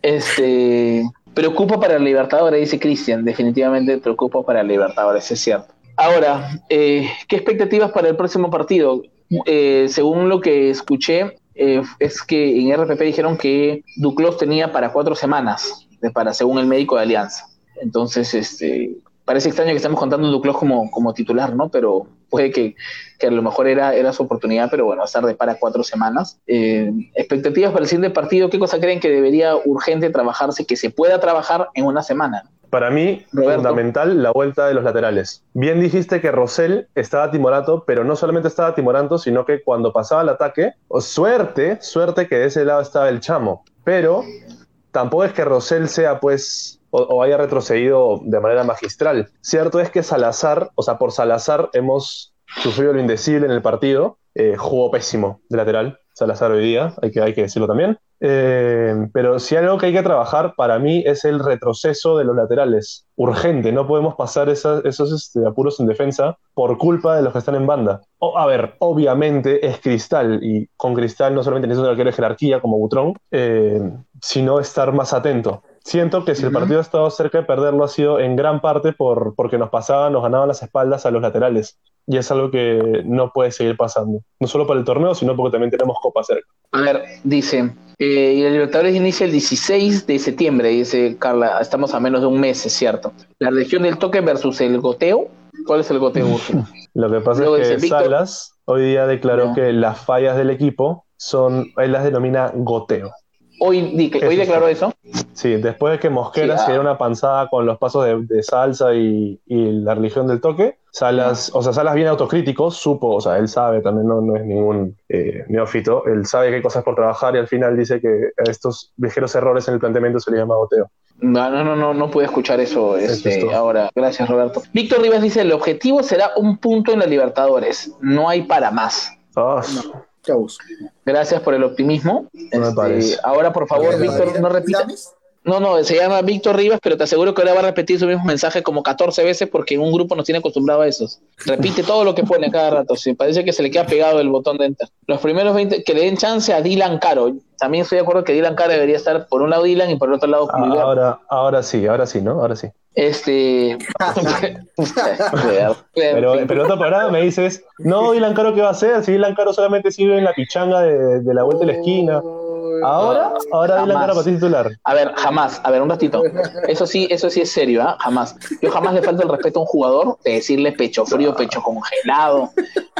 Speaker 1: Este... Preocupa para el Libertadores, dice Cristian. Definitivamente preocupa para el Libertadores, es cierto. Ahora, eh, ¿qué expectativas para el próximo partido? Eh, según lo que escuché, eh, es que en RPP dijeron que Duclos tenía para cuatro semanas, para según el médico de Alianza. Entonces, este, parece extraño que estemos contando a Duclos como, como titular, ¿no? Pero puede que, que, a lo mejor era, era su oportunidad, pero bueno, estar de para cuatro semanas. Eh, expectativas para el siguiente partido, ¿qué cosa creen que debería urgente trabajarse, que se pueda trabajar en una semana?
Speaker 3: Para mí, fundamental la vuelta de los laterales. Bien dijiste que Rosell estaba timorato, pero no solamente estaba timorato, sino que cuando pasaba el ataque, suerte, suerte que de ese lado estaba el chamo. Pero tampoco es que Rosell sea, pues, o, haya retrocedido de manera magistral. Cierto es que Salazar, o sea, por Salazar hemos sufrido lo indecible en el partido, eh, jugó pésimo de lateral. Salazar hoy día, hay que, hay que decirlo también. Eh, pero si algo que hay que trabajar para mí es el retroceso de los laterales. Urgente, no podemos pasar esos este, apuros en defensa por culpa de los que están en banda. O, a ver, obviamente es Cristal y con Cristal no solamente necesito que de jerarquía como Butrón, eh, sino estar más atento. Siento que si el partido ha estado cerca de perderlo ha sido en gran parte por, porque nos pasaban, nos ganaban las espaldas a los laterales. Y es algo que no puede seguir pasando. No solo para el torneo, sino porque también tenemos Copa cerca.
Speaker 1: A ver, dice, eh, y el Libertadores inicia el 16 de septiembre, dice Carla, estamos a menos de un mes, es cierto. La región del toque versus el goteo, ¿cuál es el goteo?
Speaker 3: Lo que pasa es que Salas hoy día declaró que las fallas del equipo son, él las denomina goteo.
Speaker 1: Hoy, hoy declaró eso.
Speaker 3: Sí, después de que Mosquera se diera una panzada con los pasos de, salsa y, la religión del toque, Salas, o sea, Salas viene autocrítico, supo, o sea, él sabe, también no, no es ningún eh, neófito, él sabe que hay cosas por trabajar y al final dice que a estos ligeros errores en el planteamiento se les llama goteo.
Speaker 1: No, no, no, no, no pude escuchar eso este, ahora. Gracias, Roberto. Víctor Rivas dice, el objetivo será un punto en la Libertadores, no hay para más.
Speaker 3: Ah,
Speaker 1: Gracias por el optimismo. Este, ahora, por favor, Víctor, no repitas. No, no, se llama Víctor Rivas, pero te aseguro que ahora va a repetir su mismo mensaje como 14 veces porque en un grupo nos tiene acostumbrado a esos. Repite todo lo que pone cada rato. Sí, parece que se le queda pegado el botón de enter. Los primeros 20, que le den chance a Dylan Caro. También estoy de acuerdo que Dylan Caro debería estar por un lado Dylan y por el otro lado
Speaker 3: ah, ahora, ahora sí, ahora sí, ¿no? Ahora sí.
Speaker 1: Este.
Speaker 3: pero, pero otra parada me dices, no, Dylan Caro, ¿qué va a hacer? Si Dylan Caro solamente sirve en la pichanga de, de la vuelta de la esquina. Ahora, ahora Dylan Caro para titular.
Speaker 1: A ver, jamás. A ver, un ratito. Eso sí, eso sí es serio, ¿ah? Jamás. Yo jamás le falto el respeto a un jugador de decirle pecho frío, pecho congelado,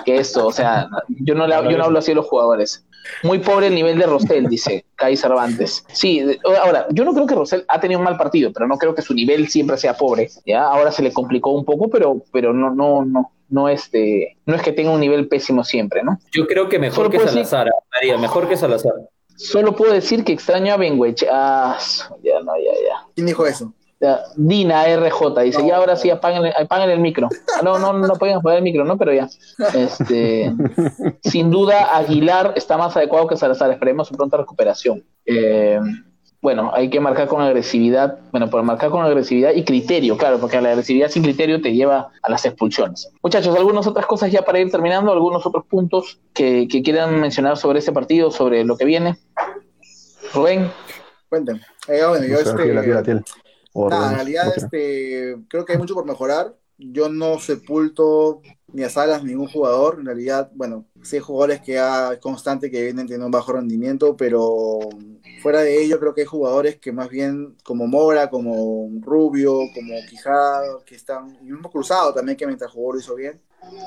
Speaker 1: que eso, o sea, yo no, le, yo no hablo así a los jugadores. Muy pobre el nivel de Rosell, dice Kai Cervantes. Sí, ahora, yo no creo que Rosell ha tenido un mal partido, pero no creo que su nivel siempre sea pobre. ¿ya? Ahora se le complicó un poco, pero, pero no, no, no, no, este, no es que tenga un nivel pésimo siempre, ¿no?
Speaker 4: Yo creo que mejor que Salazar, María, mejor que Salazar.
Speaker 1: Solo puedo decir que extraño a Benguech. Ah, ya no, ya, ya.
Speaker 2: ¿Quién dijo eso?
Speaker 1: Dina RJ dice, ya ahora sí apaguen, el micro. Ah, no, no, no pueden apagar el micro, ¿no? Pero ya. Este, sin duda, Aguilar está más adecuado que Salazar. Esperemos su pronta recuperación. Eh, bueno, hay que marcar con agresividad, bueno, por marcar con agresividad y criterio, claro, porque la agresividad sin criterio te lleva a las expulsiones. Muchachos, algunas otras cosas ya para ir terminando, algunos otros puntos que, quieran mencionar sobre este partido, sobre lo que viene. Rubén.
Speaker 2: Cuéntame. Eh, bueno, yo este, Nada, en realidad este, creo que hay mucho por mejorar. Yo no sepulto ni a Salas ningún jugador. En realidad, bueno, sí hay jugadores que ha constante que vienen teniendo un bajo rendimiento, pero fuera de ello creo que hay jugadores que más bien como Mora, como Rubio, como Quijada, que están, y mismo Cruzado también que mientras jugó lo hizo bien,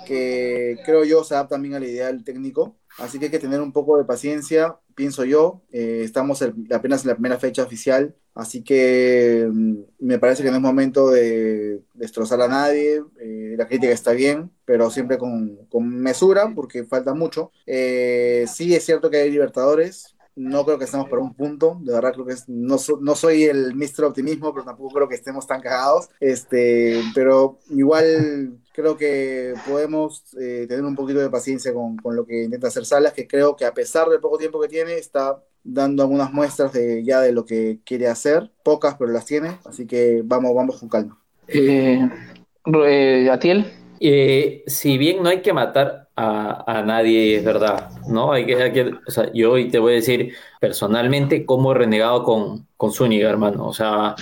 Speaker 2: que creo yo se adapta también al ideal técnico. Así que hay que tener un poco de paciencia, pienso yo. Eh, estamos apenas en la primera fecha oficial, así que mm, me parece que no es momento de destrozar a nadie. Eh, la crítica está bien, pero siempre con, mesura, porque falta mucho. Eh, sí es cierto que hay Libertadores, no creo que estemos por un punto, de verdad creo que no, no soy el Mr. Optimismo, pero tampoco creo que estemos tan cagados, este, pero igual creo que podemos eh, tener un poquito de paciencia con, lo que intenta hacer Salas, que creo que a pesar del poco tiempo que tiene, está dando algunas muestras de ya de lo que quiere hacer, pocas, pero las tiene, así que vamos, vamos con calma.
Speaker 1: Eh, eh Atiel.
Speaker 4: Eh, si bien no hay que matar a, nadie, es verdad, ¿no? Hay que, o sea, yo hoy te voy a decir personalmente cómo he renegado con, con Zúñiga, hermano. O sea.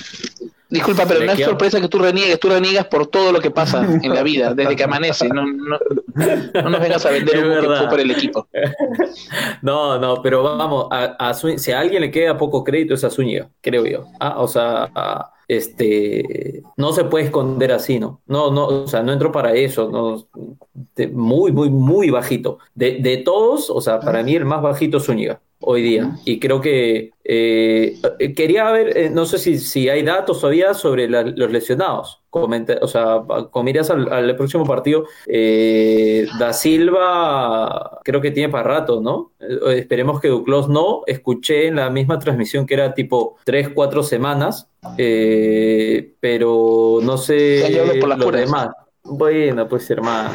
Speaker 1: Disculpa, pero no es sorpresa que tú reniegues, tú reniegas por todo lo que pasa en la vida, desde que amanece. No, no, no nos vengas a vender un que por el equipo.
Speaker 4: No, no, pero vamos, a, si a alguien le queda poco crédito es a Zúñiga, creo yo. Ah, o sea, a, este, no se puede esconder así, ¿no? No, no, o sea, no entro para eso, no, muy, muy, muy bajito. De, de, todos, o sea, para mí el más bajito es Zúñiga hoy día. Y creo que eh, quería ver, eh, no sé si, si, hay datos todavía sobre los lesionados. o sea, con miras al, próximo partido, eh, Da Silva creo que tiene para rato, ¿no? esperemos que Duclos no. Escuché en la misma transmisión que era tipo 3, 4 semanas, pero no sé por los demás. Bueno, pues hermano.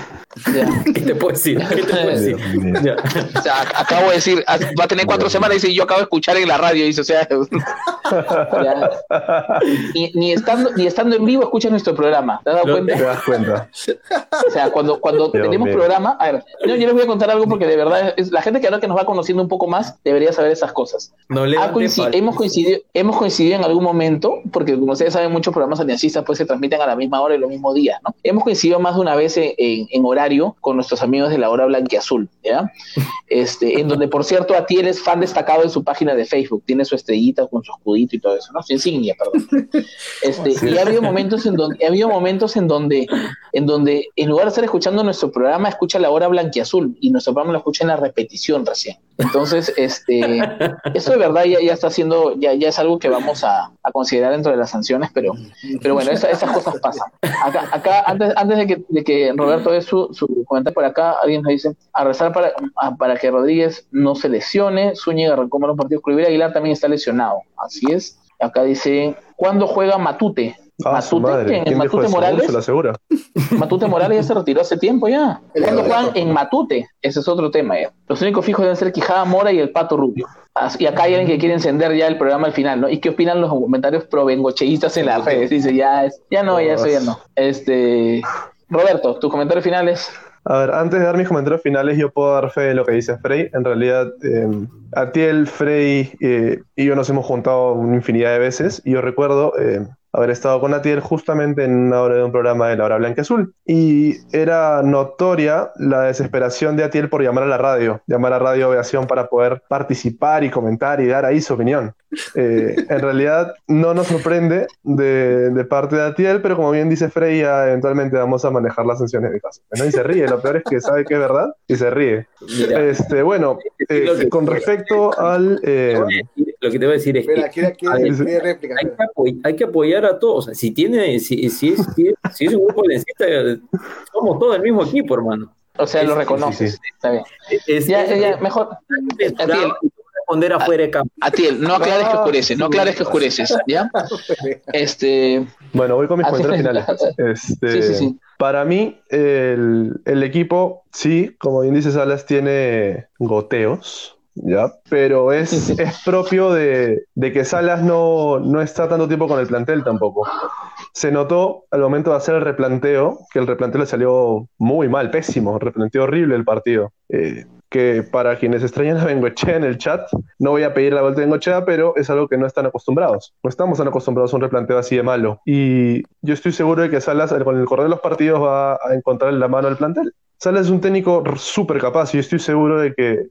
Speaker 4: ¿Qué te puedo decir? ¿Qué te puedo decir?
Speaker 1: O sea, acabo de decir, va a tener cuatro semanas y yo acabo de escuchar en la radio, dice, o sea, ni, estando, ni estando en vivo escucha nuestro programa. ¿Te has dado cuenta?
Speaker 3: Te das cuenta.
Speaker 1: O sea, cuando, cuando tenemos programa, a ver, yo, les voy a contar algo porque de verdad es, la gente que ahora que nos va conociendo un poco más debería saber esas cosas. No hemos coincidido, hemos coincidido en algún momento, porque como ustedes saben, muchos programas aliancistas pues se transmiten a la misma hora y los mismos días, ¿no? Hemos coincidido coincidido más de una vez en, horario con nuestros amigos de la hora blanquiazul, ¿ya? Este, en donde, por cierto, a ti eres fan destacado en su página de Facebook, tiene su estrellita con su escudito y todo eso, ¿no? Su insignia, perdón. Este, y ha habido momentos en donde, ha habido momentos en donde, en donde, en lugar de estar escuchando nuestro programa, escucha la hora blanquiazul y nuestro programa lo escucha en la repetición recién. Entonces, este, eso de verdad ya, ya está haciendo, ya, ya es algo que vamos a, a considerar dentro de las sanciones, pero, pero bueno, esas cosas pasan. Acá, acá antes, antes que, de que Roberto dé su, su comentario por acá, alguien nos dice, a rezar para, para que Rodríguez no se lesione, Zúñiga recomendar un partido, Escribir Aguilar también está lesionado, así es. Acá dice, ¿cuándo juega Matute?
Speaker 3: Ah, Matute,
Speaker 1: Matute Morales. Matute Morales ya se retiró hace tiempo ya. Cuando juegan en Matute, ese es otro tema ya. Los únicos fijos deben ser Quijada Mora y el Pato Rubio. Y acá hay alguien que quiere encender ya el programa al final, ¿no? ¿Y qué opinan los comentarios provengocheístas en las redes? Dice, ya, es, ya no, ya eso ya no. Este, Roberto, tus comentarios finales.
Speaker 3: A ver, antes de dar mis comentarios finales, yo puedo dar fe de lo que dice Frey. En realidad, eh, Atiel, Frey eh, y yo nos hemos juntado una infinidad de veces. Y yo recuerdo eh, haber estado con Atiel justamente en una hora de un programa de la hora blanca azul. Y era notoria la desesperación de Atiel por llamar a la radio, llamar a Radio Aviación para poder participar y comentar y dar ahí su opinión. Eh, en realidad no nos sorprende de, parte de Atiel, pero como bien dice Freya, eventualmente vamos a manejar las sanciones de caso. ¿no? Y se ríe, lo peor es que sabe que es verdad y se ríe. este, bueno, eh, con respecto al...
Speaker 4: Eh, lo que te voy a decir es que, hay, que apoyar, a todos. si tiene, si, si, es, si, es, un grupo de somos todos el mismo equipo, hermano.
Speaker 1: O sea, lo reconoces. Está bien. ya, ya, mejor.
Speaker 4: Atiel, responder afuera de campo.
Speaker 1: Atiel, no aclares que oscureces, no aclares que oscureces, ¿ya? Este...
Speaker 3: Bueno, voy con mis comentarios finales. Este, Para mí, el, el, equipo, sí, como bien dice Salas, tiene goteos, ¿ya? Pero es, es propio de, de, que Salas no, no está tanto tiempo con el plantel tampoco. Se notó al momento de hacer el replanteo, que el replanteo le salió muy mal, pésimo, replanteo horrible el partido. Eh, que para quienes extrañan a Bengochea en el chat, no voy a pedir la vuelta de Bengochea, pero es algo que no están acostumbrados. No estamos tan acostumbrados a un replanteo así de malo. Y yo estoy seguro de que Salas, con el correr de los partidos, va a encontrar la mano al plantel. Salas es un técnico súper capaz y yo estoy seguro de que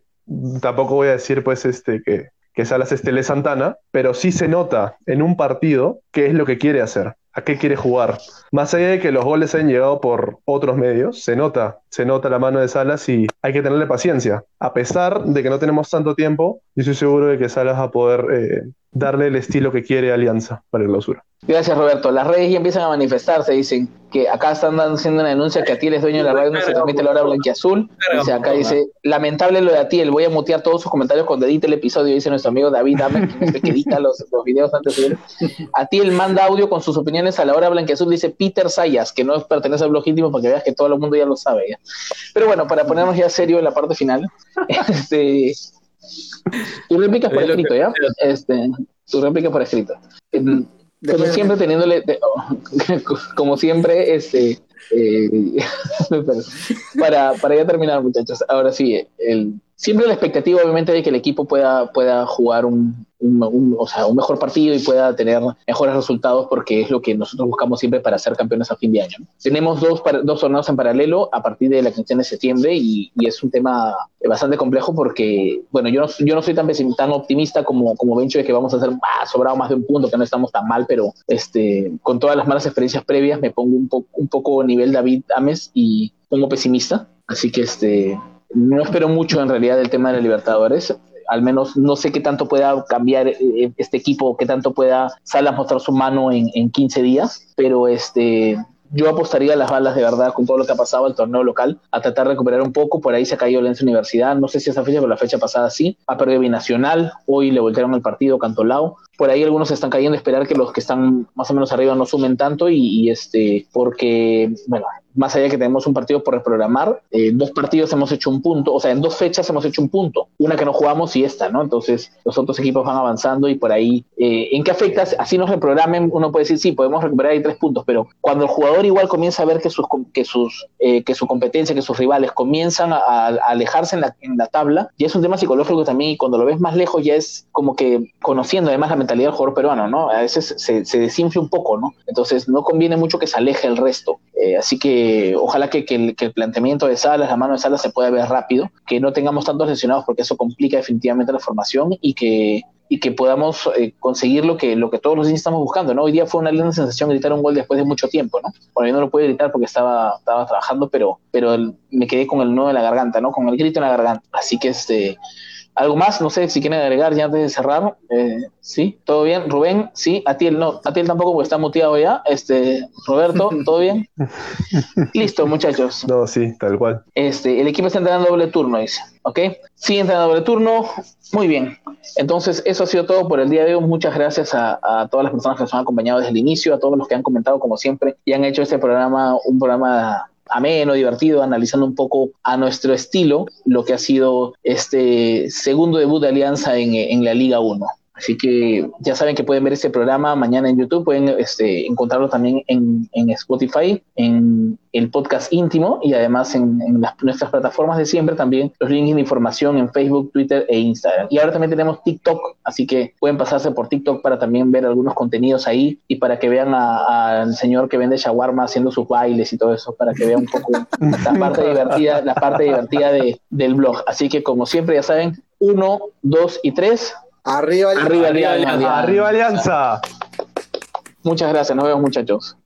Speaker 3: tampoco voy a decir pues este que, que Salas es Tele Santana, pero sí se nota en un partido qué es lo que quiere hacer a qué quiere jugar. Más allá de que los goles hayan llegado por otros medios, se nota, se nota la mano de Salas y hay que tenerle paciencia. A pesar de que no tenemos tanto tiempo, yo estoy seguro de que Salas va a poder eh, darle el estilo que quiere Alianza para el clausura.
Speaker 1: Gracias, Roberto. Las redes ya empiezan a manifestarse, dicen que acá están haciendo una denuncia que Atiel es dueño de la radio, no se transmite la hora blanquiazul. Dice, acá dice, lamentable lo de Atiel, voy a mutear todos sus comentarios cuando edite el episodio, dice nuestro amigo David Dame, que edita los, los, videos antes de Atiel manda audio con sus opiniones a la hora blanquiazul, dice Peter Sayas, que no pertenece al blog íntimo, para que veas que todo el mundo ya lo sabe. Pero bueno, para ponernos ya serio en la parte final, este, tú replicas por escrito, ¿ya? Este, tu réplica por escrito. Como siempre teniéndole, como siempre, este, eh, para, para ya terminar, muchachos, ahora sí, el, siempre la expectativa obviamente de que el equipo pueda, pueda jugar un, o sea, un mejor partido y pueda tener mejores resultados porque es lo que nosotros buscamos siempre para ser campeones a fin de año. Tenemos dos, dos torneos en paralelo a partir de la quince de septiembre y, es un tema bastante complejo porque, bueno, yo no, yo no soy tan, tan optimista como, como Bencho de que vamos a hacer ah, sobrado más de un punto, que no estamos tan mal, pero este, con todas las malas experiencias previas me pongo un, poco un poco nivel David Ames y pongo pesimista. Así que este, no espero mucho en realidad del tema de la Libertadores. Al menos no sé qué tanto pueda cambiar eh, este equipo, qué tanto pueda Salas mostrar su mano en, en 15 días, pero este, yo apostaría las balas de verdad con todo lo que ha pasado al torneo local, a tratar de recuperar un poco. Por ahí se ha caído Lenzo Universidad, no sé si esa fecha, pero la fecha pasada sí. Ha perdido Binacional, hoy le voltearon el partido Cantolao. Por ahí algunos están cayendo, esperar que los que están más o menos arriba no sumen tanto y, y este, porque, bueno, más allá de que tenemos un partido por reprogramar, eh, dos partidos hemos hecho un punto, o sea, en dos fechas hemos hecho un punto, una que no jugamos y esta, ¿no? Entonces los otros equipos van avanzando y por ahí, eh, ¿en qué afecta? Así nos reprogramen, uno puede decir, sí, podemos recuperar ahí tres puntos, pero cuando el jugador igual comienza a ver que, sus, que, sus, eh, que su competencia, que sus rivales comienzan a, alejarse en la, en la, tabla, ya es un tema psicológico también y cuando lo ves más lejos ya es como que conociendo además la mentalidad del jugador peruano, ¿no? A veces se, se desinfla un poco, ¿no? Entonces no conviene mucho que se aleje el resto. así que ojalá que, el, planteamiento de Salas, la mano de Salas se pueda ver rápido, que no tengamos tantos lesionados porque eso complica definitivamente la formación y que y que podamos eh, conseguir lo que, lo que todos los días estamos buscando, ¿no? Hoy día fue una linda sensación gritar un gol después de mucho tiempo, ¿no? Bueno, yo no lo pude gritar porque estaba, estaba trabajando, pero, pero me quedé con el nudo en la garganta, ¿no? Con el grito en la garganta. Así que este, ¿Algo más? No sé si quieren agregar ya antes de cerrar. Eh, sí, todo bien. Rubén, sí. Atiel, no. Atiel tampoco porque está muteado ya. Este, Roberto, ¿todo bien? Listo, muchachos.
Speaker 3: No, sí, tal cual.
Speaker 1: Este, el equipo está entrando doble turno, dice. ¿Ok? Sí, entra doble turno. Muy bien. Entonces, eso ha sido todo por el día de hoy. Muchas gracias a, a, todas las personas que nos han acompañado desde el inicio, a todos los que han comentado, como siempre, y han hecho este programa un programa ameno, divertido, analizando un poco a nuestro estilo lo que ha sido este segundo debut de Alianza en, en la Liga 1. Así que ya saben que pueden ver este programa mañana en YouTube, pueden este, encontrarlo también en, en, Spotify, en el podcast íntimo y además en, en las, nuestras plataformas de siempre también los links de información en Facebook, Twitter e Instagram. Y ahora también tenemos TikTok, así que pueden pasarse por TikTok para también ver algunos contenidos ahí y para que vean al señor que vende shawarma haciendo sus bailes y todo eso, para que vean un poco la parte divertida, la parte divertida de, del blog. Así que como siempre ya saben, uno, dos y tres.
Speaker 2: Arriba,
Speaker 1: arriba,
Speaker 3: arriba,
Speaker 1: alianza.
Speaker 3: Arriba Alianza.
Speaker 1: Muchas gracias, nos vemos muchachos.